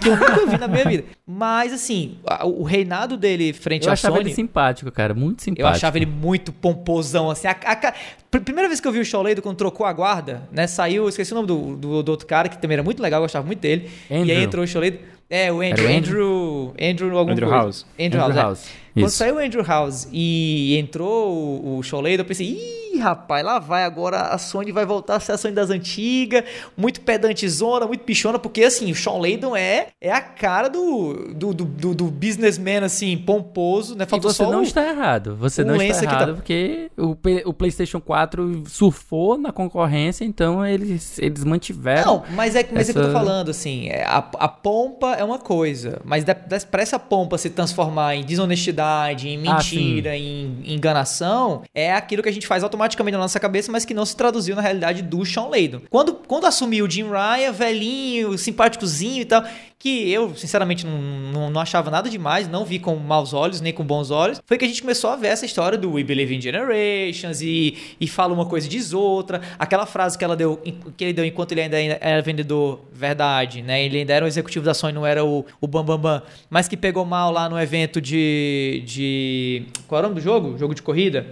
[SPEAKER 4] que eu nunca vi na minha vida. Mas, assim, o reinado dele frente
[SPEAKER 1] eu
[SPEAKER 4] à Sony...
[SPEAKER 1] Eu achava ele simpático, cara, muito simpático.
[SPEAKER 4] Eu achava ele muito pomposão, assim. A, a, primeira vez que eu vi o Shawn Layton, quando trocou a guarda, né, saiu... Esqueci o nome do, do, do outro cara, que também era muito legal, eu gostava muito dele. Andrew. E aí entrou o Shawn Layton... É, o Andrew. Andrew. Andrew, algum
[SPEAKER 3] Andrew coisa. House.
[SPEAKER 4] Andrew, Andrew House. House. É. Quando saiu o Andrew House e entrou o, o Shaw eu pensei, ih, rapaz, lá vai agora a Sony vai voltar a ser a Sony das antigas, muito pedantezona, muito pichona, porque assim, o Sean Layden é, é a cara do, do, do, do businessman, assim, pomposo, né?
[SPEAKER 1] Faltou e você não o, está errado, você não está errado, tá... porque o, o PlayStation 4 surfou na concorrência, então eles, eles mantiveram. Não,
[SPEAKER 4] mas é, mas essa... é que eu tô falando, assim, é, a, a pompa é uma coisa, mas para essa pompa se transformar em desonestidade, em ah, mentira, ah, em, em enganação, é aquilo que a gente faz automaticamente automaticamente na nossa cabeça, mas que não se traduziu na realidade do Sean Layden. Quando, quando assumiu o Jim Ryan, velhinho, simpáticozinho e tal, que eu, sinceramente, não, não, não, achava nada demais, não vi com maus olhos, nem com bons olhos, foi que a gente começou a ver essa história do We Believe in Generations e, e fala uma coisa e diz outra. Aquela frase que, ela deu, que ele deu enquanto ele ainda era vendedor, verdade, né? Ele ainda era o executivo da Sony, não era o, o Bambambam, Bam, Bam, mas que pegou mal lá no evento de, de. Qual é o nome do jogo? Jogo de corrida?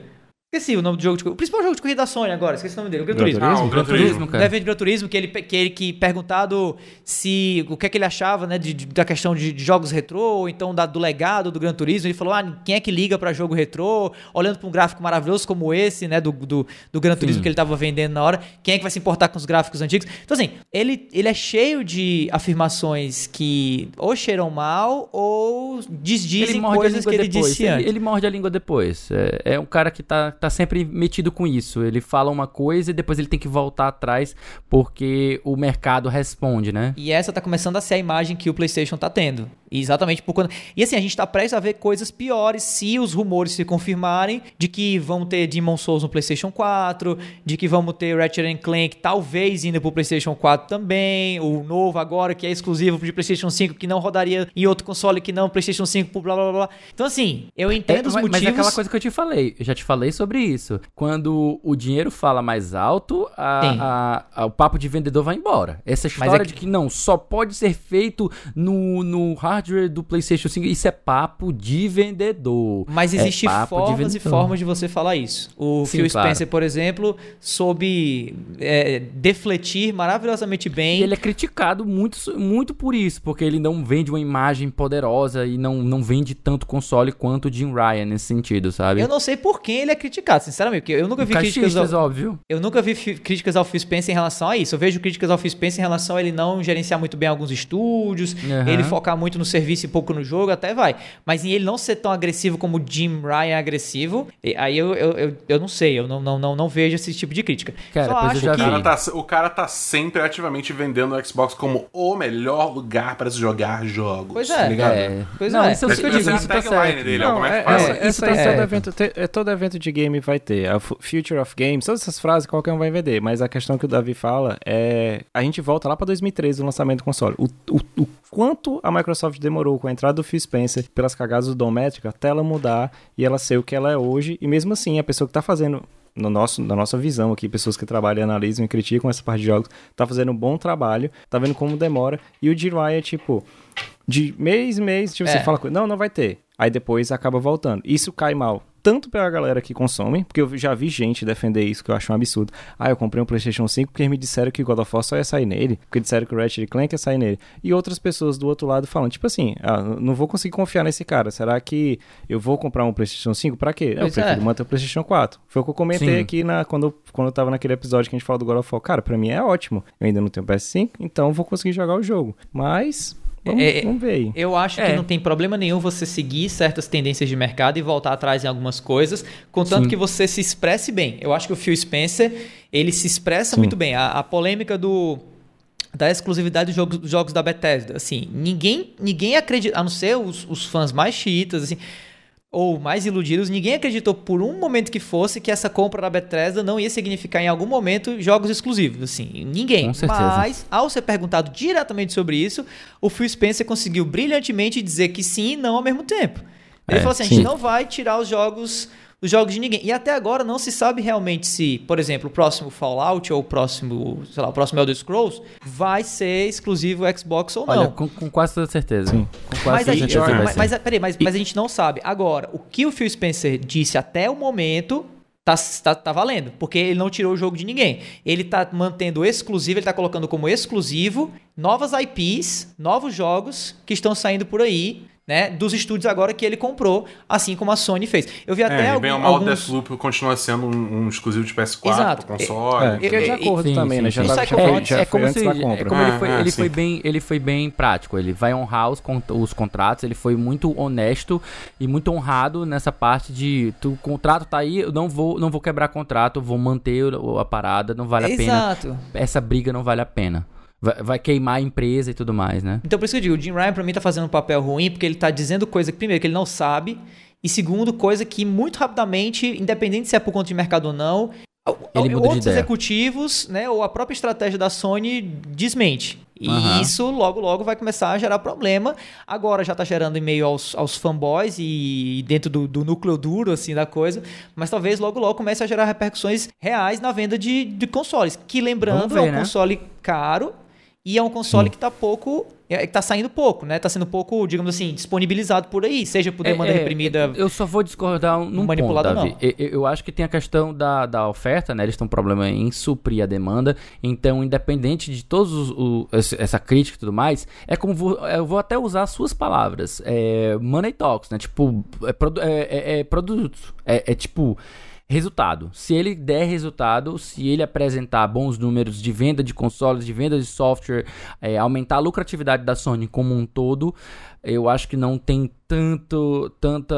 [SPEAKER 4] Esqueci o nome do jogo de O principal jogo de corrida da Sony agora, esqueci o nome dele. O Gran Turismo.
[SPEAKER 2] Ah, o Gran Turismo,
[SPEAKER 4] cara. Deve de Gran Turismo, que ele, que ele que perguntado se o que é que ele achava, né, de, de, da questão de, de, jogos retrô, ou então da, do legado do Gran Turismo. Ele falou: ah, quem é que liga para jogo retrô? Olhando para um gráfico maravilhoso como esse, né, do, do, do Gran Turismo Sim. que ele estava vendendo na hora. Quem é que vai se importar com os gráficos antigos? Então, assim, ele, ele é cheio de afirmações que ou cheiram mal ou desdizem coisas que ele
[SPEAKER 1] depois.
[SPEAKER 4] disse antes.
[SPEAKER 1] Ele, ele morde a língua depois. É, é um cara que tá, tá sempre metido com isso. Ele fala uma coisa e depois ele tem que voltar atrás porque o mercado responde, né?
[SPEAKER 4] E essa tá começando a ser a imagem que o PlayStation tá tendo. Exatamente por quando. E assim, a gente tá prestes a ver coisas piores se os rumores se confirmarem de que vão ter Demon Souls no PlayStation 4, de que vamos ter Ratchet Clank talvez indo pro PlayStation 4 também, o novo agora que é exclusivo de PlayStation 5 que não rodaria em outro console que não PlayStation 5, blá blá blá. Então assim, eu entendo é, os motivos. Mas é
[SPEAKER 1] aquela coisa que eu te falei, eu já te falei sobre isso. Quando o dinheiro fala mais alto, a, a, a, o papo de vendedor vai embora. Essa história é que... de que não, só pode ser feito no, no hardware do PlayStation 5, isso é papo de vendedor.
[SPEAKER 4] Mas
[SPEAKER 1] é
[SPEAKER 4] existem é formas e formas de você falar isso. O Sim, Phil Spencer, claro. por exemplo, soube é, defletir maravilhosamente bem.
[SPEAKER 1] E ele é criticado muito, muito por isso, porque ele não vende uma imagem poderosa e não, não vende tanto console quanto o Jim Ryan nesse sentido, sabe?
[SPEAKER 4] Eu não sei por quem ele é criticado, sinceramente, porque eu nunca vi críticas
[SPEAKER 1] ao, óbvio.
[SPEAKER 4] Eu nunca vi críticas ao Phil Spencer em relação a isso. Eu vejo críticas ao Phil Spencer em relação a ele não gerenciar muito bem alguns estúdios, uhum. ele focar muito no serviço e pouco no jogo, até vai. Mas em ele não ser tão agressivo como o Jim Ryan é agressivo, aí eu, eu, eu, eu, não sei, eu não, não, não, não vejo esse tipo de crítica.
[SPEAKER 2] Cara, Só acho que... O cara, tá, o cara tá sempre ativamente vendendo o Xbox como o melhor lugar para se jogar jogos.
[SPEAKER 4] Pois é.
[SPEAKER 2] Tá
[SPEAKER 4] é.
[SPEAKER 1] Pois não, é. Isso, isso, isso, isso tá certo. Dele,
[SPEAKER 3] não, é, é, é, isso tá é, todo, evento, é, todo evento de game vai ter. A Future of Games, todas essas frases qualquer um vai vender. Mas a questão que o Davi fala é... A gente volta lá para 2013, o lançamento do console. O, o, o quanto a Microsoft demorou com a entrada do Phil Spencer pelas cagadas do Dométrico até ela mudar e ela ser o que ela é hoje. E mesmo assim, a pessoa que está fazendo no nosso, na nossa visão aqui, pessoas que trabalham, analisam e criticam essa parte de jogos, tá fazendo um bom trabalho, tá vendo como demora, e o DIY é tipo, de mês em mês, tipo, é. você fala, não, não vai ter. Aí depois acaba voltando. Isso cai mal tanto pela galera que consome, porque eu já vi gente defender isso, que eu acho um absurdo. Ah, eu comprei um PlayStation 5 porque me disseram que God of War só ia sair nele, porque disseram que o Ratchet Clank ia sair nele. E outras pessoas do outro lado falando, tipo assim, ah, não vou conseguir confiar nesse cara. Será que eu vou comprar um PlayStation 5? Pra quê? eu prefiro é. manter o PlayStation 4. Foi o que eu comentei Sim. aqui na, quando, quando eu tava naquele episódio que a gente falou do God of War. Cara, pra mim é ótimo. Eu ainda não tenho PS5, então vou conseguir jogar o jogo. Mas Vamos, é, vamos ver aí.
[SPEAKER 4] Eu acho é. que não tem problema nenhum você seguir certas tendências de mercado e voltar atrás em algumas coisas, contanto Sim. que você se expresse bem. Eu acho que o Phil Spencer, ele se expressa Sim. muito bem. A, a, polêmica do da exclusividade dos jogos, jogos da Bethesda, assim, ninguém ninguém acredita, a não ser os, os fãs mais chiitas, assim, ou mais iludidos, ninguém acreditou por um momento que fosse que essa compra da Bethesda não ia significar em algum momento jogos exclusivos, assim, ninguém. Mas, ao ser perguntado diretamente sobre isso, o Phil Spencer conseguiu brilhantemente dizer que sim e não ao mesmo tempo. Ele é, falou assim, sim. a gente não vai tirar os jogos os jogos de ninguém. E até agora não se sabe realmente se, por exemplo, o próximo Fallout ou o próximo, sei lá, o próximo Elder Scrolls vai ser exclusivo Xbox ou não. Olha,
[SPEAKER 1] com, com quase toda certeza.
[SPEAKER 3] Sim.
[SPEAKER 1] Com
[SPEAKER 3] quase
[SPEAKER 4] mas, aí, certeza mas, mas, peraí, mas, e... mas a gente não sabe. Agora, o que o Phil Spencer disse até o momento Tá, tá, tá, valendo, porque ele não tirou o jogo de ninguém. Ele tá mantendo exclusivo, ele tá colocando como exclusivo novas IPs, novos jogos que estão saindo por aí né, dos estúdios agora que ele comprou, assim como a Sony fez. Eu vi até é, algum, bem
[SPEAKER 2] ou mal, alguns... Deathloop continua sendo um, um exclusivo de PS4,
[SPEAKER 1] Exato.
[SPEAKER 2] console. É,
[SPEAKER 3] é, de acordo sim, também, sim, né? Já, sim. já, foi, já é, foi antes se, da compra. É
[SPEAKER 1] como ele, foi, ah, ele, foi bem, ele foi bem prático, ele vai honrar os, os contratos, ele foi muito honesto e muito honrado nessa parte de tu, o contrato tá aí, eu não vou, não vou quebrar contrato, vou manter a parada, não vale a
[SPEAKER 4] Exato.
[SPEAKER 1] pena. Essa briga não vale a pena vai, vai, queimar a empresa e tudo mais, né?
[SPEAKER 4] Então por isso que eu digo, o Jim Ryan pra mim tá fazendo um papel ruim, porque ele tá dizendo coisa que, primeiro, que ele não sabe, e segundo, coisa que muito rapidamente, independente se é por conta de mercado ou não,
[SPEAKER 1] ele
[SPEAKER 4] outros executivos, né, ou a própria estratégia da Sony desmente. E
[SPEAKER 1] Aham.
[SPEAKER 4] isso logo, logo vai começar a gerar problema. Agora já tá gerando em meio aos, aos fanboys e dentro do, do núcleo duro, assim, da coisa. Mas talvez logo, logo comece a gerar repercussões reais na venda de, de consoles. Que, lembrando,
[SPEAKER 1] ver,
[SPEAKER 4] é um
[SPEAKER 1] né?
[SPEAKER 4] console caro e é um console que tá pouco... É, tá saindo pouco, né? Tá sendo pouco, digamos assim, disponibilizado por aí. Seja por demanda
[SPEAKER 1] É, é,
[SPEAKER 4] reprimida...
[SPEAKER 1] Eu só vou discordar num
[SPEAKER 4] manipulado,
[SPEAKER 1] ponto, Davi. Eu, eu- eu acho que tem a questão da, da oferta, né? Eles têm um problema em suprir a demanda. Então, independente de todos os, o- essa crítica e tudo mais, é como vou- eu vou até usar as suas palavras. É, money talks, né? Tipo, é, produ- é, é- é produto. É, é tipo. Resultado. Se ele der resultado, se ele apresentar bons números de venda de consoles, de venda de software, é, aumentar a lucratividade da Sony como um todo, eu acho que não tem tanto tanta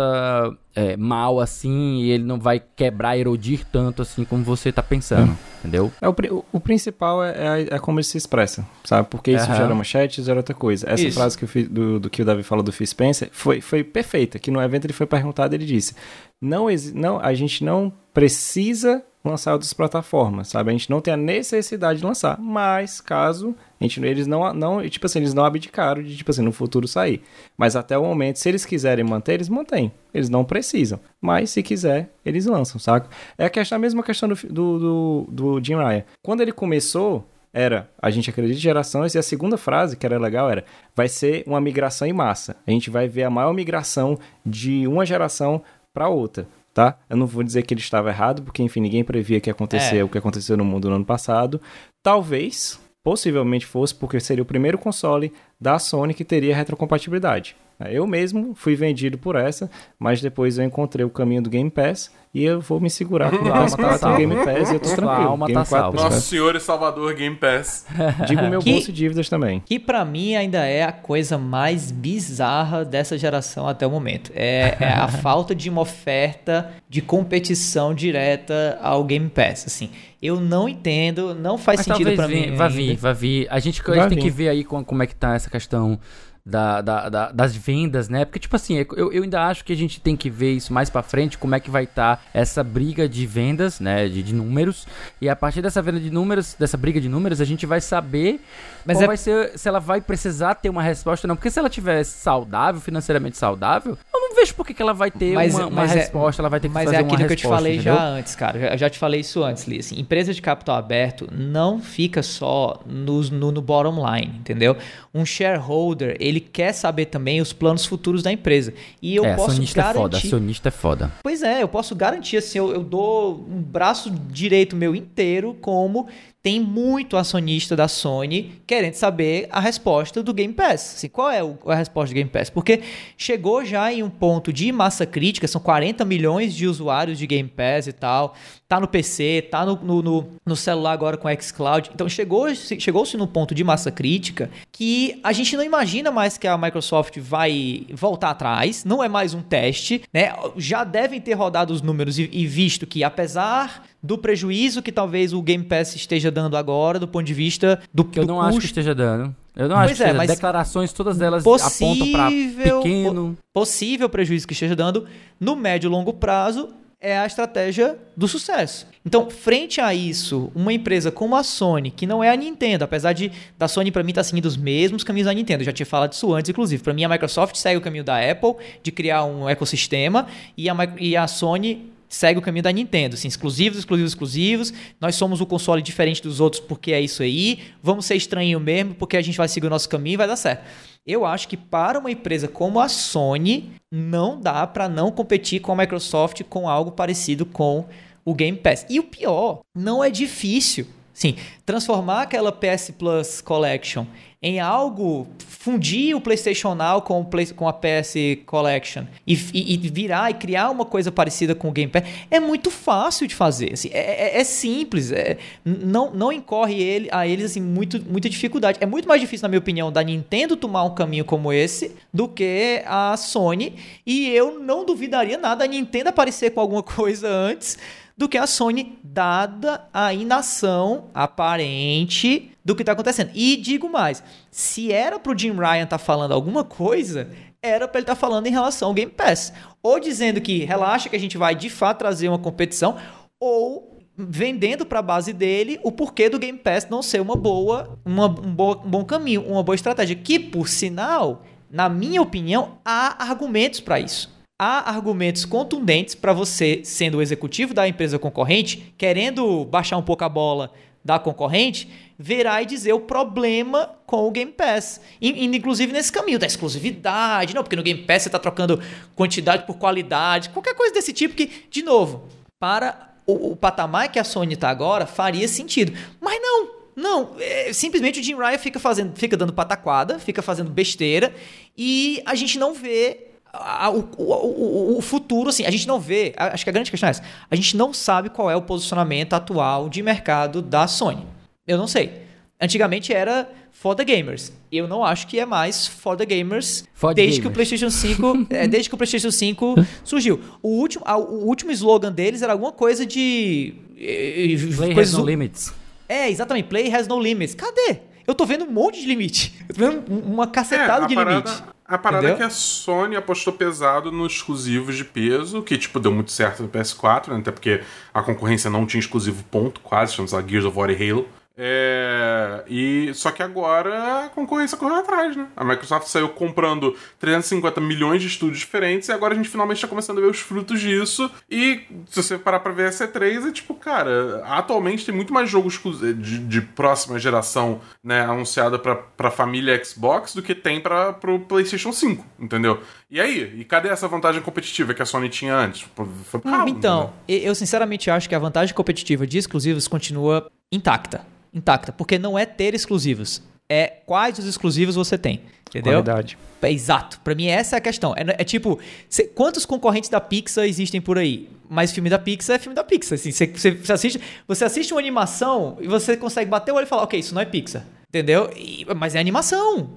[SPEAKER 1] é, mal assim e ele não vai quebrar, erodir tanto assim como você tá pensando, entendeu?
[SPEAKER 3] É, o, o- principal é, é, é como ele se expressa, sabe? Porque isso
[SPEAKER 1] Aham.
[SPEAKER 3] gera manchete, gera outra coisa. Essa
[SPEAKER 4] Isso.
[SPEAKER 3] frase que, fiz- do, do que o Davi falou do Phil Spencer foi, foi perfeita, que no evento ele foi perguntado ele disse, não, não a gente não precisa lançar outras plataformas, sabe? A gente não tem a necessidade de lançar, mas caso a gente, eles não, não, tipo assim, eles não abdicaram de, tipo assim, no futuro sair. Mas até o momento, se eles quiserem manter, eles mantêm. Eles não precisam. Mas se quiser, eles lançam, saca? É a, questão, a mesma questão do, do, do, do Jim Ryan. Quando ele começou, era a gente acredita em gerações, e a segunda frase, que era legal, era vai ser uma migração em massa. A gente vai ver a maior migração de uma geração para outra. Tá? Eu não vou dizer que ele estava errado, porque enfim, ninguém previa que ia acontecer
[SPEAKER 4] É.
[SPEAKER 3] o que aconteceu no mundo no ano passado. Talvez, possivelmente fosse, porque seria o primeiro console da Sony que teria retrocompatibilidade. Eu mesmo fui vendido por essa, mas depois eu encontrei o caminho do Game Pass e eu vou me segurar com <laughs> o
[SPEAKER 1] Sua alma tá
[SPEAKER 3] PS4 o
[SPEAKER 1] salva.
[SPEAKER 3] Game Pass e eu tô
[SPEAKER 1] Sua
[SPEAKER 3] tranquilo.
[SPEAKER 1] alma
[SPEAKER 3] Game
[SPEAKER 1] tá
[SPEAKER 3] 4
[SPEAKER 1] salva.
[SPEAKER 3] PS4.
[SPEAKER 2] Nosso Senhor e Salvador Game Pass. <laughs> <laughs>
[SPEAKER 3] Digo meu
[SPEAKER 4] Que-
[SPEAKER 3] bolso e dívidas também.
[SPEAKER 4] Que pra mim ainda é a coisa mais bizarra dessa geração até o momento. É, é a falta de uma oferta de competição direta ao Game Pass. Assim, eu não entendo, não faz
[SPEAKER 1] Mas
[SPEAKER 4] sentido
[SPEAKER 1] venha-
[SPEAKER 4] mim.
[SPEAKER 1] vai vir, vai vir. A gente, a
[SPEAKER 3] Vai
[SPEAKER 1] gente tem
[SPEAKER 3] vir.
[SPEAKER 1] que ver aí com- como é que tá essa questão da, da- da- das vendas, né? Porque, tipo assim, eu, eu ainda acho que a gente tem que ver isso mais pra frente, como é que vai estar essa briga de vendas, né? De, de números. E a partir dessa venda de números, dessa briga de números, a gente vai saber
[SPEAKER 4] Mas é-
[SPEAKER 1] vai ser, se ela vai precisar ter uma resposta ou não. Porque se ela tiver saudável, financeiramente saudável, eu não vejo por que ela vai ter
[SPEAKER 4] Mas-
[SPEAKER 1] uma, uma
[SPEAKER 4] mas é-
[SPEAKER 1] resposta, ela vai ter que
[SPEAKER 4] Mas
[SPEAKER 1] fazer
[SPEAKER 4] é
[SPEAKER 1] uma
[SPEAKER 4] aquilo que eu te
[SPEAKER 1] resposta,
[SPEAKER 4] falei
[SPEAKER 1] entendeu?
[SPEAKER 4] já antes, cara. Eu já te falei isso antes, Li. Assim, empresa de capital aberto não fica só nos- no, no bottom line, entendeu? Um shareholder, ele quer saber também os planos futuros da empresa. E eu
[SPEAKER 1] é,
[SPEAKER 4] posso
[SPEAKER 1] acionista é foda,
[SPEAKER 4] garantir...
[SPEAKER 1] acionista é foda.
[SPEAKER 4] Pois é, eu posso garantir, assim, eu, eu dou um braço direito meu inteiro como tem muito acionista da Sony querendo saber a resposta do Game Pass. Assim, qual é a resposta do Game Pass? Porque chegou já em um ponto de massa crítica, são 40 milhões de usuários de Game Pass e tal, tá no PC, tá no, no, no- no celular agora com xCloud. Então chegou- chegou-se num ponto de massa crítica que a gente não imagina mais que a Microsoft vai voltar atrás, não é mais um teste, né? Já devem ter rodado os números e, e visto que apesar do prejuízo que talvez o Game Pass esteja dando agora, do ponto de vista do,
[SPEAKER 1] Que eu
[SPEAKER 4] do
[SPEAKER 1] não acho que
[SPEAKER 4] custo
[SPEAKER 1] esteja dando. Eu não
[SPEAKER 4] Pois
[SPEAKER 1] acho que
[SPEAKER 4] é, mas
[SPEAKER 1] Declarações, todas elas apontam pra
[SPEAKER 4] possível-
[SPEAKER 1] pequeno.
[SPEAKER 4] possível prejuízo que esteja dando no médio e longo prazo é a estratégia do sucesso. Então, frente a isso, uma empresa como a Sony, que não é a Nintendo, apesar de da Sony para mim estar seguindo os mesmos caminhos da Nintendo, já tinha falado disso antes, inclusive. Para mim, a Microsoft segue o caminho da Apple de criar um ecossistema e a, e a Sony segue o caminho da Nintendo, assim, exclusivos, exclusivos, exclusivos. Nós somos o console diferente dos outros porque é isso aí. Vamos ser estranho mesmo porque a gente vai seguir o nosso caminho e vai dar certo. Eu acho que para uma empresa como a Sony, não dá para não competir com a Microsoft com algo parecido com o Game Pass. E o pior, não é difícil. Sim, transformar aquela PS Plus Collection em algo, fundir o PlayStation Now com, o Play- com a PS Collection e, e- e virar e criar uma coisa parecida com o Game Pass é muito fácil de fazer. assim, é, é- é simples, é- não, não incorre ele, a eles assim, muito, muita dificuldade. É muito mais difícil, na minha opinião, da Nintendo tomar um caminho como esse do que a Sony. E eu não duvidaria nada a Nintendo aparecer com alguma <laughs> coisa antes do que a Sony, dada a inação aparente do que está acontecendo. E digo mais, se era pro Jim Ryan estar falando alguma coisa, era para ele estar falando em relação ao Game Pass. Ou dizendo que relaxa que a gente vai de fato trazer uma competição, ou vendendo para a base dele o porquê do Game Pass não ser uma boa, uma, um, bo, um bom caminho, uma boa estratégia. Que, por sinal, na minha opinião, há argumentos para isso. Há argumentos contundentes para você, sendo o executivo da empresa concorrente, querendo baixar um pouco a bola da concorrente, verá e dizer o problema com o Game Pass. Inclusive, nesse caminho da exclusividade. Não, porque no Game Pass você está trocando quantidade por qualidade. Qualquer coisa desse tipo que, de novo, para o, o patamar que a Sony está agora, faria sentido. Mas não, não, é, simplesmente o Jim Ryan fica fazendo, fica dando pataquada, fica fazendo besteira e a gente não vê o, o, o, futuro, assim, a gente não vê. Acho que a grande questão é essa. A gente não sabe qual é o posicionamento atual de mercado da Sony. Eu não sei. Antigamente era for the gamers. Eu não acho que é mais for the gamers for desde gamers. que o PlayStation 5, <laughs> é, desde que o PlayStation 5 surgiu. O último, a, o último slogan deles era alguma coisa de
[SPEAKER 1] Play has no limits.
[SPEAKER 4] É, exatamente, Play has no limits. Cadê? Eu tô vendo um monte de limite. Eu tô vendo uma cacetada é, de parada, limite.
[SPEAKER 2] A parada Entendeu? é que a Sony apostou pesado nos exclusivos de peso, que, tipo, deu muito certo no PS4, né? Até porque a concorrência não tinha exclusivo ponto, quase, chama-se Gears of War e Halo. É, e só que agora a concorrência correu atrás, né? A Microsoft saiu comprando 350 milhões de estúdios diferentes e agora a gente finalmente está começando a ver os frutos disso. E se você parar para ver a C3, é tipo, cara, atualmente tem muito mais jogos de, de próxima geração, né, anunciada para a família Xbox do que tem para o PlayStation 5, entendeu? E aí? E cadê essa vantagem competitiva que a Sony tinha antes?
[SPEAKER 4] Foi então, né? eu sinceramente acho que a vantagem competitiva de exclusivos continua intacta intacta, porque não é ter exclusivos, é quais os exclusivos você tem. Entendeu?
[SPEAKER 3] Qualidade.
[SPEAKER 4] É, exato. Para mim, essa é a questão. É, é tipo, cê, quantos concorrentes da Pixar existem por aí? Mas filme da Pixar é filme da Pixar. Assim, você, você, assiste, você assiste uma animação e você consegue bater o olho e falar, ok, isso não é Pixar. Entendeu? E, mas é animação.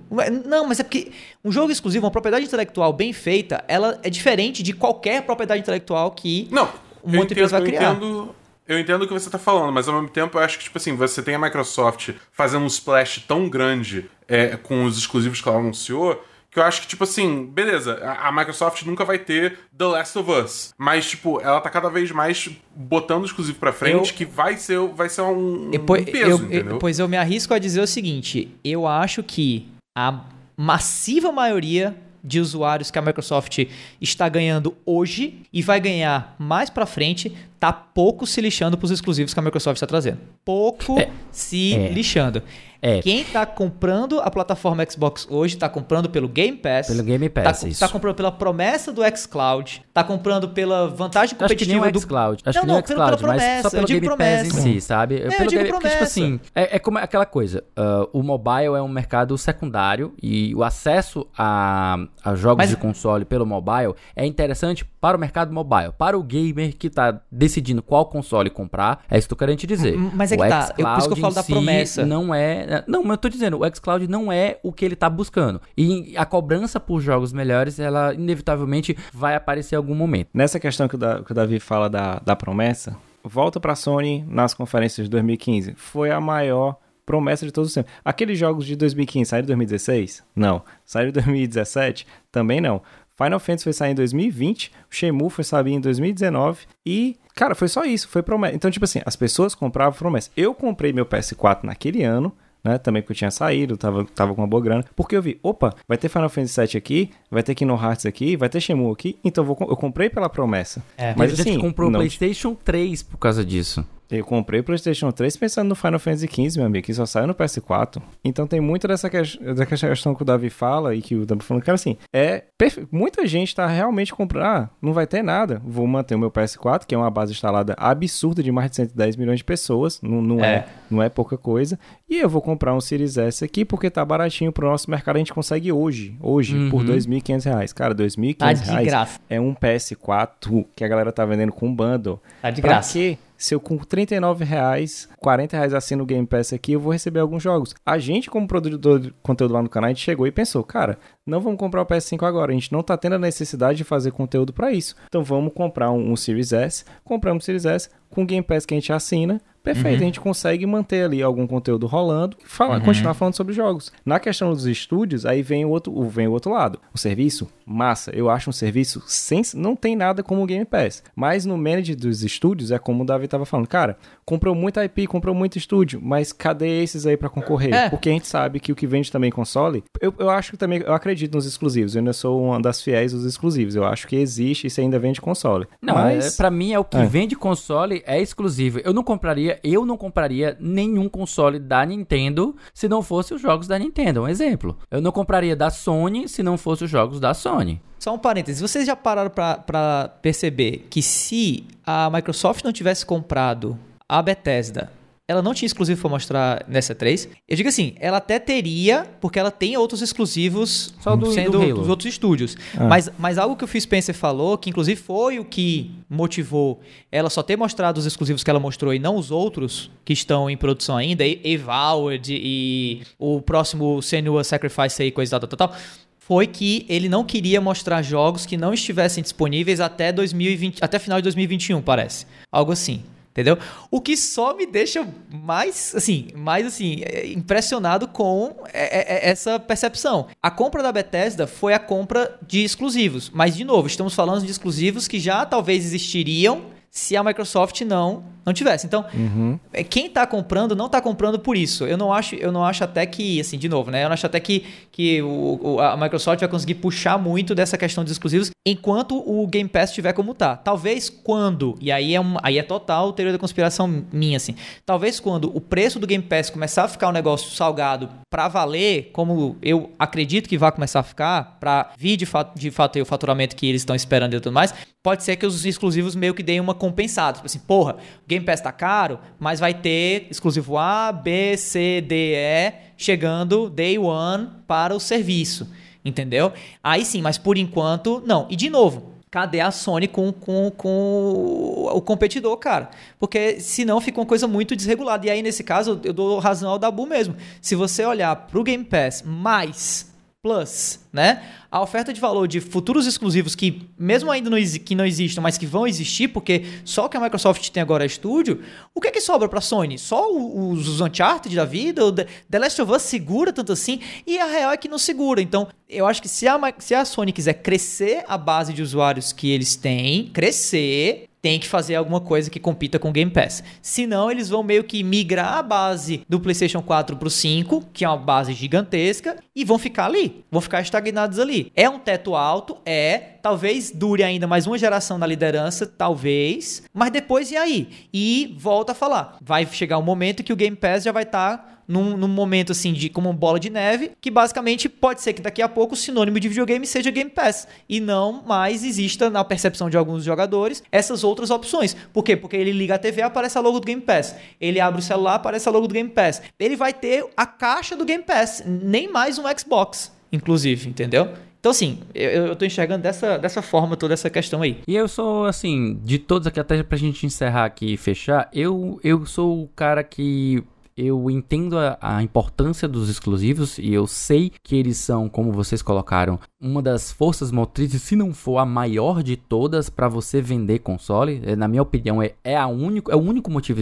[SPEAKER 4] Não, mas é porque um jogo exclusivo, uma propriedade intelectual bem feita, ela é diferente de qualquer propriedade intelectual que
[SPEAKER 2] não, uma outra empresa vai criar. Entendo eu entendo o que você tá falando, mas ao mesmo tempo eu acho que, tipo assim, você tem a Microsoft fazendo um splash tão grande é, com os exclusivos que ela anunciou, que eu acho que, tipo assim, beleza, a, Microsoft nunca vai ter The Last of Us. Mas, tipo, ela tá cada vez mais botando exclusivo pra frente, eu, que vai ser, vai ser um, um
[SPEAKER 4] pois, peso, eu, pois eu me arrisco a dizer o seguinte: eu acho que a massiva maioria de usuários que a Microsoft está ganhando hoje e vai ganhar mais para frente, tá pouco se lixando para os exclusivos que a Microsoft está trazendo. Pouco é, se é. lixando. É. Quem está comprando a plataforma Xbox hoje está comprando pelo Game Pass.
[SPEAKER 1] Pelo Game Pass,
[SPEAKER 4] tá, isso. Tá comprando pela promessa do xCloud. Tá comprando pela vantagem competitiva
[SPEAKER 1] Acho que nem o xCloud. Acho não, que nem o xCloud, pela promessa, mas só pelo Game promessa. Pass em si, sabe?
[SPEAKER 4] É, pelo eu Game, porque, tipo
[SPEAKER 1] assim, é, é como aquela coisa. Uh, o mobile é um mercado secundário e o acesso a, a jogos mas... de console pelo mobile é interessante para o mercado mobile. Para o gamer que está decidindo qual console comprar, é isso que eu quero te dizer.
[SPEAKER 4] Mas é que o tá. Eu, por isso que eu falo da promessa.
[SPEAKER 1] Não é é, não, mas eu tô dizendo, o xCloud não é o que ele tá buscando. E a cobrança por jogos melhores, ela inevitavelmente vai aparecer em algum momento.
[SPEAKER 3] Nessa questão que o, Davi fala da, da promessa, volta pra Sony nas conferências de 2015. Foi a maior promessa de todos os tempos. Aqueles jogos de 2015 saíram em 2016? Não. Saíram em 2017? Também não. Final Fantasy foi sair em 2020, o Shenmue foi sair em 2019 e, cara, foi só isso, foi promessa. Então, tipo assim, as pessoas compravam promessa. Eu comprei meu PS4 naquele ano, né? Também porque eu tinha saído, tava, tava com uma boa grana. Porque eu vi, opa, vai ter Final Fantasy VII aqui, vai ter Kingdom Hearts aqui, vai ter Shenmue aqui, então eu, vou, eu comprei pela promessa.
[SPEAKER 1] É. Mas assim, a gente comprou o PlayStation 3 por causa disso.
[SPEAKER 3] Eu comprei o PlayStation 3 pensando no Final Fantasy XV, meu amigo, que só saiu no PS4. Então tem muito dessa, que... dessa questão que o Davi fala e que o Davi tá falando, cara, assim, é perfe... muita gente tá realmente comprando, ah, não vai ter nada, vou manter o meu PS4, que é uma base instalada absurda de mais de 110 milhões de pessoas, não, não é. é. não é pouca coisa, e eu vou comprar um Series S aqui porque tá baratinho pro nosso mercado, a gente consegue hoje, hoje, uhum. por R$ 2.500. Cara, R$ 2.500 tá reais é um PS4 que a galera tá vendendo com bundle.
[SPEAKER 4] Tá de pra graça.
[SPEAKER 3] Quê? Se eu com 39 reais, 40 reais assino o Game Pass aqui, eu vou receber alguns jogos. A gente, como produtor de conteúdo lá no canal, a gente chegou e pensou, cara, não vamos comprar o PS5 agora, a gente não tá tendo a necessidade de fazer conteúdo para isso. Então vamos comprar um, um Series S, compramos o Series S com o Game Pass que a gente assina, perfeito. Uhum. A gente consegue manter ali algum conteúdo rolando e falar, uhum. continuar falando sobre jogos. Na questão dos estúdios, aí vem o outro, vem o outro lado. O serviço, massa. Eu acho um serviço sem. Não tem nada como o Game Pass. Mas no manage dos estúdios, é como o Davi tava falando, cara, comprou muito IP, comprou muito estúdio, mas cadê esses aí para concorrer? É. Porque a gente sabe que o que vende também console. Eu, eu acho que também. Eu acredito nos exclusivos. Eu ainda sou uma das fiéis dos exclusivos. Eu acho que existe e isso ainda vende console.
[SPEAKER 1] Não, mas... É, para mim é o que é. vende console é exclusivo. Eu não compraria, eu não compraria nenhum console da Nintendo se não fosse os jogos da Nintendo. Um exemplo. Eu não compraria da Sony se não fosse os jogos da Sony.
[SPEAKER 4] Só um parênteses, vocês já pararam para perceber que se a Microsoft não tivesse comprado a Bethesda ela não tinha exclusivo para mostrar nessa 3. Eu digo assim, ela até teria, porque ela tem outros exclusivos Só do, sendo do dos outros estúdios. Ah. Mas, mas algo que o Phil Spencer falou, que inclusive foi o que motivou ela só ter mostrado os exclusivos que ela mostrou e não os outros que estão em produção ainda, Evalward e o próximo Senua Sacrifice aí, coisa tal, tal, tal, foi que ele não queria mostrar jogos que não estivessem disponíveis até 2020, até final de 2021, parece. Algo assim entendeu? O que só me deixa mais, assim, mais assim, é, impressionado com é, é, essa percepção. A compra da Bethesda foi a compra de exclusivos, mas de novo, estamos falando de exclusivos que já talvez existiriam se a Microsoft não não tivesse. Então, uhum. É, quem está comprando não está comprando por isso. Eu não acho, eu não acho até que, assim, de novo, né? Eu não acho até que, que o, a Microsoft vai conseguir puxar muito dessa questão de exclusivos enquanto o Game Pass estiver como tá. Talvez quando, e aí é, um, aí é total teoria da conspiração minha, assim. Talvez quando o preço do Game Pass começar a ficar um negócio salgado para valer, como eu acredito que vai começar a ficar, para vir de fato, de fato o faturamento que eles estão esperando e tudo mais, pode ser que os exclusivos meio que deem uma compensada. Tipo assim, porra, Game Pass tá caro, mas vai ter exclusivo A, B, C, D, E chegando day one para o serviço, entendeu? Aí sim, mas por enquanto não. E de novo, cadê a Sony com, com, com o competidor, cara? Porque senão fica uma coisa muito desregulada. E aí, nesse caso, eu dou razão ao Dabu mesmo. Se você olhar para o Game Pass mais Plus, né? A oferta de valor de futuros exclusivos que, mesmo ainda não, que não existam, mas que vão existir, porque só que a Microsoft tem agora é estúdio, o que é que sobra para Sony? Só os, os Uncharted da vida? O The Last of Us segura tanto assim? E a real é que não segura. Então, eu acho que se a, se a Sony quiser crescer a base de usuários que eles têm, crescer, tem que fazer alguma coisa que compita com o Game Pass. Senão, eles vão meio que migrar a base do PlayStation 4 para o 5, que é uma base gigantesca, e vão ficar ali, vão ficar estagnados ali. É um teto alto? É. Talvez dure ainda mais uma geração na liderança, talvez. Mas depois e aí? E volta a falar. Vai chegar um momento que o Game Pass já vai estar. Tá num, num, momento assim de como bola de neve, que basicamente pode ser que daqui a pouco o sinônimo de videogame seja Game Pass e não mais exista na percepção de alguns jogadores essas outras opções. Por quê? Porque ele liga a TV, aparece a logo do Game Pass. Ele abre o celular, aparece a logo do Game Pass. Ele vai ter a caixa do Game Pass, nem mais um Xbox, inclusive, entendeu? Então, assim, eu, eu tô enxergando dessa, dessa forma toda essa questão aí.
[SPEAKER 1] E eu sou, assim, de todos aqui, até pra gente encerrar aqui e fechar, eu, eu sou o cara que eu entendo a, a, importância dos exclusivos e eu sei que eles são, como vocês colocaram, uma das forças motrizes, se não for a maior de todas, para você vender console. É, na minha opinião, é, é, a único, é o único motivo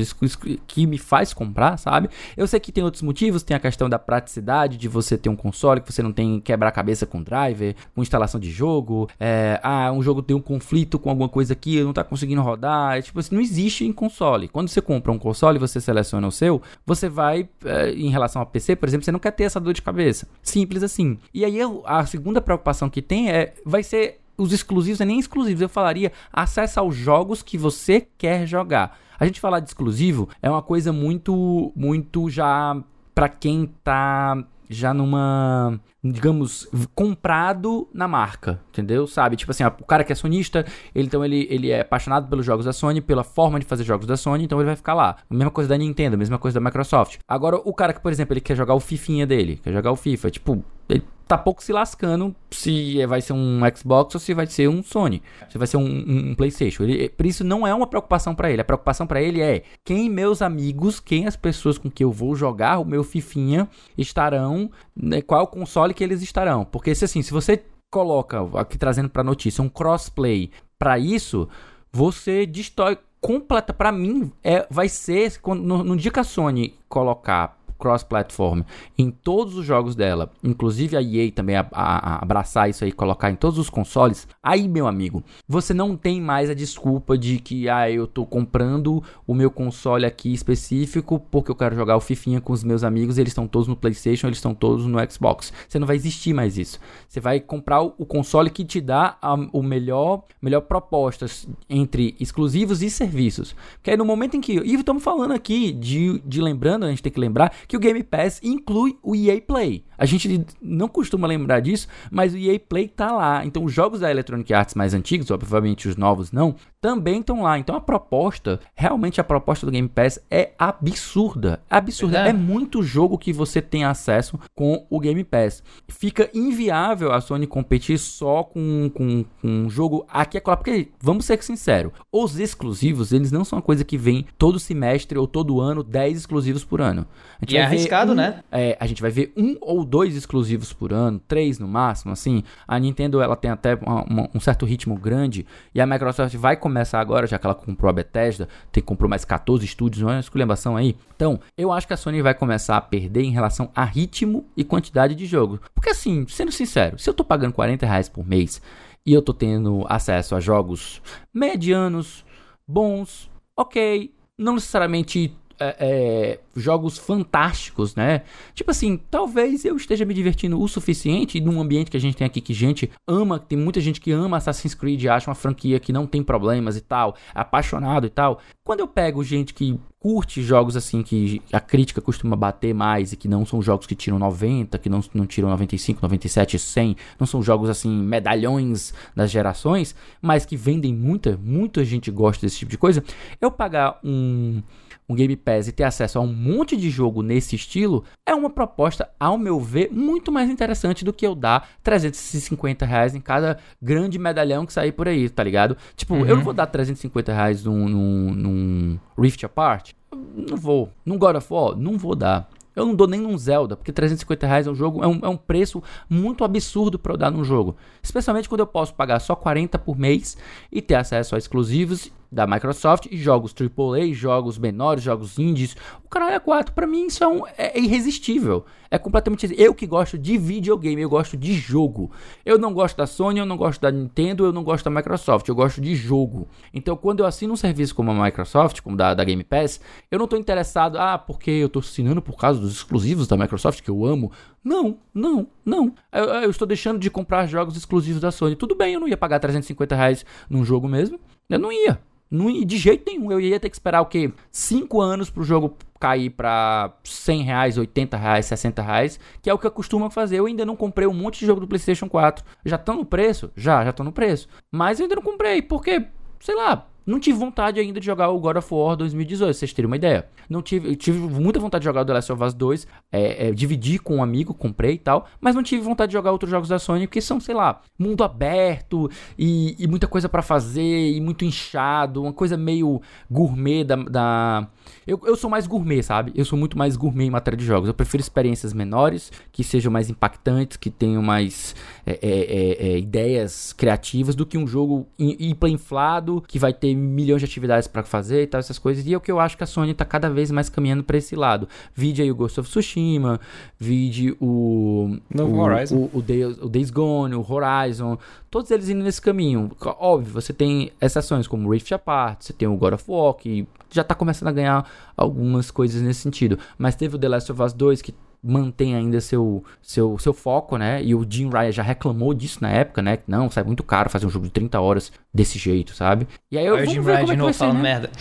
[SPEAKER 1] que me faz comprar, sabe? Eu sei que tem outros motivos, tem a questão da praticidade de você ter um console que você não tem quebrar a cabeça com driver, com instalação de jogo. É, ah, um jogo tem um conflito com alguma coisa aqui, não tá conseguindo rodar. É, tipo assim, não existe em console. Quando você compra um console e você seleciona o seu, você vai, é, em relação ao PC, por exemplo, você não quer ter essa dor de cabeça. Simples assim. E aí a segunda preocupação preocupação que tem é vai ser os exclusivos, é nem exclusivos, eu falaria acesso aos jogos que você quer jogar. A gente falar de exclusivo é uma coisa muito muito já para quem tá já numa digamos, comprado na marca, entendeu? Sabe? Tipo assim, o cara que é sonista, ele, então ele, ele é apaixonado pelos jogos da Sony, pela forma de fazer jogos da Sony, então ele vai ficar lá. A mesma coisa da Nintendo, a mesma coisa da Microsoft. Agora, o cara que, por exemplo, ele quer jogar o Fifinha dele, quer jogar o FIFA, tipo, ele tá pouco se lascando se vai ser um Xbox ou se vai ser um Sony, se vai ser um, um, um PlayStation. Ele, por isso não é uma preocupação para ele. A preocupação para ele é quem meus amigos, quem as pessoas com que eu vou jogar o meu Fifinha estarão, né, qual console que eles estarão. Porque se assim, se você coloca aqui trazendo para notícia um crossplay para isso, você destrói completa para mim é vai ser quando, no, no dia que a Sony colocar cross-platform em todos os jogos dela, inclusive a EA também a, a, a abraçar isso aí, colocar em todos os consoles, aí, meu amigo, você não tem mais a desculpa de que, ah, eu tô comprando o meu console aqui específico porque eu quero jogar o Fifinha com os meus amigos, eles estão todos no PlayStation, eles estão todos no Xbox. Você não vai existir mais isso. Você vai comprar o, console que te dá a, o melhor, melhor propostas entre exclusivos e serviços. Porque aí no momento em que. E estamos falando aqui de, de lembrando, a gente tem que lembrar que o Game Pass inclui o EA Play. A gente não costuma lembrar disso, mas o EA Play tá lá. Então os jogos da Electronic Arts mais antigos, obviamente os novos não, também estão lá. Então a proposta, realmente a proposta do Game Pass é absurda. Absurda. É. é muito jogo que você tem acesso com o Game Pass. Fica inviável a Sony competir só com, com, com um jogo aqui é colar. Porque, vamos ser sinceros, os exclusivos, eles não são uma coisa que vem todo semestre ou todo ano, 10 exclusivos por ano.
[SPEAKER 4] e é arriscado,
[SPEAKER 1] um,
[SPEAKER 4] né?
[SPEAKER 1] É, a gente vai ver um ou dois exclusivos por ano, três no máximo, assim. A Nintendo, ela tem até uma, uma, um certo ritmo grande e a Microsoft vai começar agora, já que ela comprou a Bethesda, tem, comprou mais 14 estúdios, uma esculhambação aí. Então, eu acho que a Sony vai começar a perder em relação a ritmo e quantidade de jogos. Porque assim, sendo sincero, se eu tô pagando 40 reais por mês e eu tô tendo acesso a jogos medianos, bons, ok, não necessariamente é, é, jogos fantásticos, né? Tipo assim, talvez eu esteja me divertindo o suficiente num ambiente que a gente tem aqui que gente ama, tem muita gente que ama Assassin's Creed, acha uma franquia que não tem problemas e tal, apaixonado e tal. Quando eu pego gente que curte jogos assim que a crítica costuma bater mais e que não são jogos que tiram 90, que não, não tiram 95, 97, 100, não são jogos assim medalhões das gerações, mas que vendem muita, muita gente gosta desse tipo de coisa. Eu pagar um um Game Pass e ter acesso a um monte de jogo nesse estilo é uma proposta, ao meu ver, muito mais interessante do que eu dar 350 reais em cada grande medalhão que sair por aí, tá ligado? Tipo, uhum. eu não vou dar 350 reais num, num, num Rift Apart. Não vou. Num God of War, não vou dar. Eu não dou nem num Zelda, porque 350 reais é um jogo, é um, é um preço muito absurdo para eu dar num jogo. Especialmente quando eu posso pagar só 40 por mês e ter acesso a exclusivos da Microsoft e jogos AAA, jogos menores, jogos indies. O canal é 4, para mim isso é, um, é, irresistível. É completamente eu que gosto de videogame, eu gosto de jogo. Eu não gosto da Sony, eu não gosto da Nintendo, eu não gosto da Microsoft, eu gosto de jogo. Então, quando eu assino um serviço como a Microsoft, como da, da Game Pass, eu não tô interessado, ah, porque eu tô assinando por causa dos exclusivos da Microsoft que eu amo. Não, não, não. Eu, eu estou deixando de comprar jogos exclusivos da Sony. Tudo bem, eu não ia pagar 350 reais num jogo mesmo. Eu não ia. De jeito nenhum. Eu ia ter que esperar o quê? 5 anos pro jogo cair para 100 reais, 80 reais, 60 reais, que é o que eu costumo fazer. Eu ainda não comprei um monte de jogo do PlayStation 4. Já estão no preço? Já, já estão no preço. Mas eu ainda não comprei, porque, sei lá, não tive vontade ainda de jogar o God of War 2018, vocês terem uma ideia. Não tive, tive muita vontade de jogar o The Last of Us 2, é, é, dividi com um amigo, comprei e tal, mas não tive vontade de jogar outros jogos da Sony, porque são, sei lá, mundo aberto e, e muita coisa para fazer, e muito inchado, uma coisa meio gourmet da. da... Eu, eu sou mais gourmet, sabe? Eu sou muito mais gourmet em matéria de jogos. Eu prefiro experiências menores, que sejam mais impactantes, que tenham mais é, é, é, é ideias criativas, do que um jogo hiper inflado, que vai ter ter milhões de atividades para fazer e tal, essas coisas. E é o que eu acho que a Sony tá cada vez mais caminhando para esse lado. Vide aí o Ghost of Tsushima, vide o.
[SPEAKER 3] Novo o, Horizon.
[SPEAKER 1] O, o, Days, o Days Gone, o Horizon. Todos eles indo nesse caminho. Óbvio, você tem exceções como Rift Apart, você tem o God of War, que já tá começando a ganhar algumas coisas nesse sentido. Mas teve o The Last of Us 2, que mantém ainda seu, seu, seu foco, né? E o Jim Ryan já reclamou disso na época, né? Que não, sai muito caro fazer um jogo de 30 horas desse jeito, sabe?
[SPEAKER 4] E aí eu vou ver Ryan como é que vai ser, né? merda.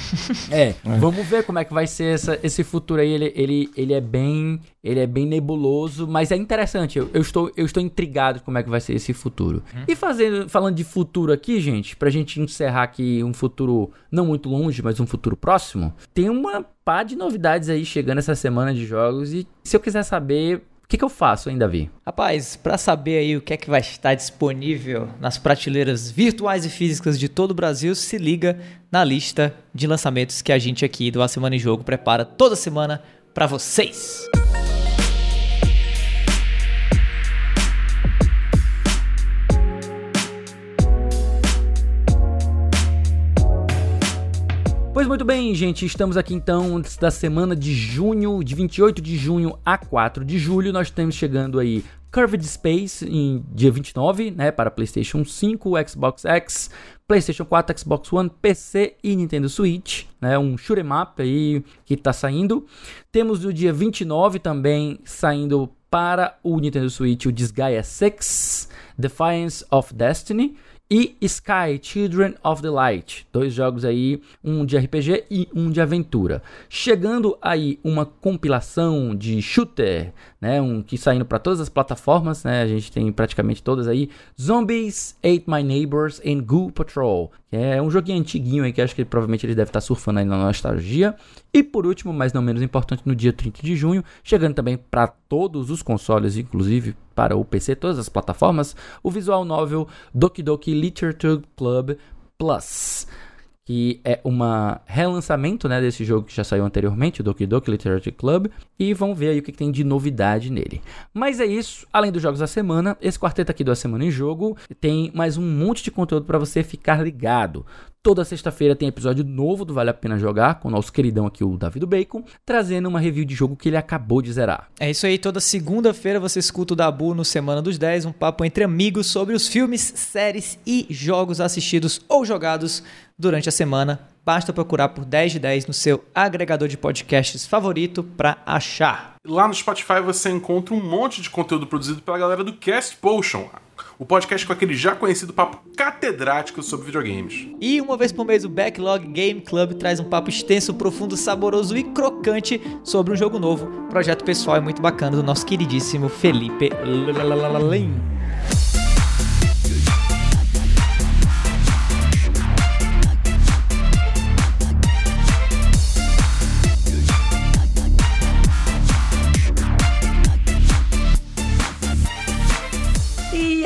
[SPEAKER 1] É, <laughs> é, vamos ver como é que vai ser essa, esse futuro aí. Ele, ele, ele é bem ele é bem nebuloso, mas é interessante. Eu, eu, estou, eu estou intrigado com como é que vai ser esse futuro. Hum. E fazendo, falando de futuro aqui, gente, pra gente encerrar aqui um futuro não muito longe, mas um futuro próximo, tem uma pá de novidades aí chegando essa semana de jogos. E se eu quiser saber o que, que, eu faço ainda, Vi?
[SPEAKER 4] Rapaz, para saber aí o que é que vai estar disponível nas prateleiras virtuais e físicas de todo o Brasil, se liga na lista de lançamentos que a gente aqui do A Semana em Jogo prepara toda semana para vocês.
[SPEAKER 1] muito bem, gente, estamos aqui então da semana de junho, de 28 de junho a 4 de julho. Nós estamos chegando aí Curved Space em dia 29, né, para PlayStation 5, Xbox X, PlayStation 4, Xbox One, PC e Nintendo Switch, né, um shoot'em up aí que está saindo. Temos no dia 29 também saindo para o Nintendo Switch o Disgaea 6, Defiance of Destiny e Sky Children of the Light, dois jogos aí, um de RPG e um de aventura. Chegando aí uma compilação de shooter, né, um que saindo para todas as plataformas, né, a gente tem praticamente todas aí, Zombies, Ate My Neighbors and Ghoul Patrol, é um joguinho antiguinho aí que acho que provavelmente ele deve estar surfando aí na nostalgia. E por último, mas não menos importante, no dia 30 de junho, chegando também para todos os consoles, inclusive para o PC, todas as plataformas, o visual novel Doki Doki Literature Club Plus que é um relançamento né, desse jogo que já saiu anteriormente, o Doki Doki Literature Club, e vamos ver aí o que, que, tem de novidade nele. Mas é isso, além dos jogos da semana, esse quarteto aqui do A Semana em Jogo tem mais um monte de conteúdo para você ficar ligado. Toda sexta-feira tem episódio novo do Vale a Pena Jogar, com o nosso queridão aqui, o Davi do Bacon, trazendo uma review de jogo que ele acabou de zerar.
[SPEAKER 4] É isso aí, toda segunda-feira você escuta o Dabu no Semana dos 10, um papo entre amigos sobre os filmes, séries e jogos assistidos ou jogados durante a semana. Basta procurar por 10 de 10 no seu agregador de podcasts favorito para achar.
[SPEAKER 2] Lá no Spotify você encontra um monte de conteúdo produzido pela galera do Cast Potion o podcast com aquele já conhecido papo catedrático sobre videogames.
[SPEAKER 4] E uma vez por mês o Backlog Game Club traz um papo extenso, profundo, saboroso e crocante sobre um jogo novo. Projeto pessoal é muito bacana do nosso queridíssimo Felipe Lalalalim.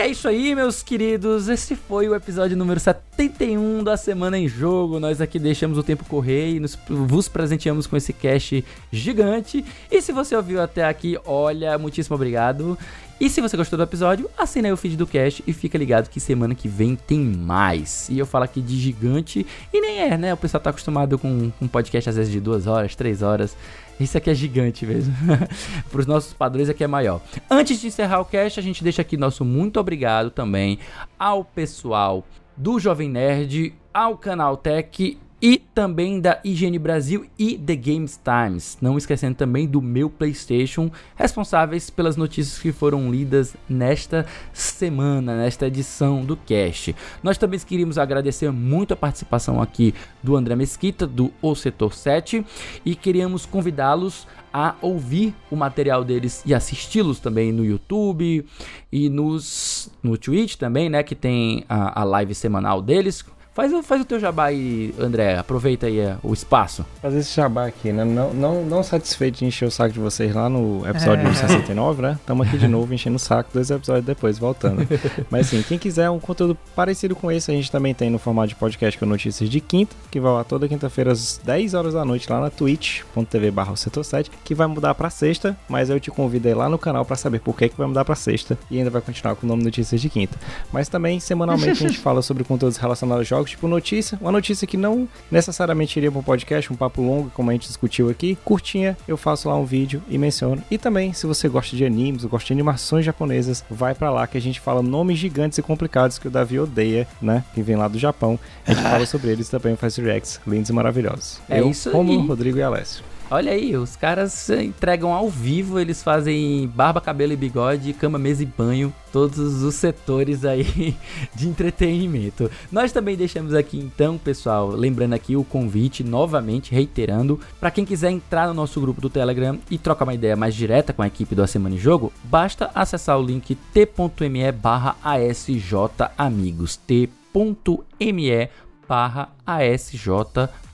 [SPEAKER 1] É isso aí, meus queridos. Esse foi o episódio número 71 da Semana em Jogo. Nós aqui deixamos o tempo correr e nos, vos presenteamos com esse cast gigante. E se você ouviu até aqui, olha, muitíssimo obrigado. E se você gostou do episódio, assina aí o feed do cast e fica ligado que semana que vem tem mais. E eu falo aqui de gigante, e nem é, né? O pessoal tá acostumado com um podcast às vezes de duas horas, três horas. Isso aqui é gigante mesmo. <laughs> Para os nossos padrões aqui é maior. Antes de encerrar o cast, a gente deixa aqui nosso muito obrigado também ao pessoal do Jovem Nerd, ao Canal Tech e também da IGN Brasil e The Games Times. Não esquecendo também do meu PlayStation, responsáveis pelas notícias que foram lidas nesta semana, nesta edição do Cast. Nós também queríamos agradecer muito a participação aqui do André Mesquita, do O Setor 7, e queríamos convidá-los a ouvir o material deles e assisti-los também no YouTube e nos, no Twitch também, né, que tem a, a live semanal deles Faz, faz o teu jabá aí, André. Aproveita aí é, o espaço.
[SPEAKER 3] Fazer esse jabá aqui, né? Não, não, não satisfeito de encher o saco de vocês lá no episódio é. 69, né? Estamos aqui de novo enchendo o saco dois episódios depois, voltando. <laughs> Mas assim, quem quiser um conteúdo parecido com esse, a gente também tem no formato de podcast com notícias de quinta, que vai lá toda quinta-feira às 10 horas da noite lá na twitch.tv barra setor 7, que vai mudar pra sexta, mas eu te convido aí lá no canal para saber por que, que vai mudar pra sexta e ainda vai continuar com o nome Notícias de Quinta. Mas também, semanalmente, a gente <laughs> fala sobre conteúdos relacionados aos jogos jogos, tipo notícia, uma notícia que não necessariamente iria para um podcast, um papo longo, como a gente discutiu aqui, curtinha, eu faço lá um vídeo e menciono. E também, se você gosta de animes, ou gosta de animações japonesas, vai para lá que a gente fala nomes gigantes e complicados que o Davi odeia, né? Que vem lá do Japão. A gente <laughs> fala sobre eles também faz reacts lindos e maravilhosos.
[SPEAKER 1] É
[SPEAKER 3] eu,
[SPEAKER 1] isso
[SPEAKER 3] Romulo,
[SPEAKER 1] aí.
[SPEAKER 3] Rodrigo e Alessio.
[SPEAKER 1] Olha aí, os caras entregam ao vivo, eles fazem barba, cabelo e bigode, cama, mesa e banho, todos os setores aí <laughs> de entretenimento. Nós também deixamos aqui então, pessoal, lembrando aqui o convite novamente, reiterando, para quem quiser entrar no nosso grupo do Telegram e trocar uma ideia mais direta com a equipe do A Semana em Jogo, basta acessar o link t.me barra asjamigos, t.me barra ASJ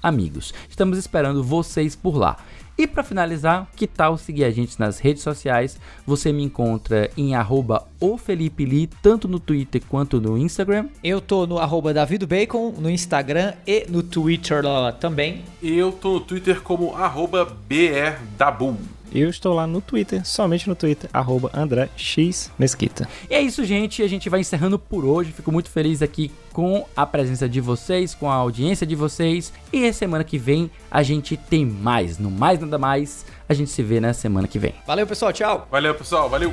[SPEAKER 1] Amigos. Estamos esperando vocês por lá. E para finalizar, que tal seguir a gente nas redes sociais? Você me encontra em arroba tanto no Twitter quanto no Instagram.
[SPEAKER 4] Eu tô no arroba Bacon, no Instagram e no Twitter lá também.
[SPEAKER 2] E eu tô no Twitter como arroba BRDabu.
[SPEAKER 3] Eu estou lá no Twitter, somente no Twitter, arroba André X Mesquita.
[SPEAKER 1] E é isso, gente. A gente vai encerrando por hoje. Fico muito feliz aqui com a presença de vocês, com a audiência de vocês. E a semana que vem a gente tem mais. No mais nada mais, a gente se vê na semana que vem.
[SPEAKER 4] Valeu, pessoal. Tchau.
[SPEAKER 2] Valeu, pessoal. Valeu.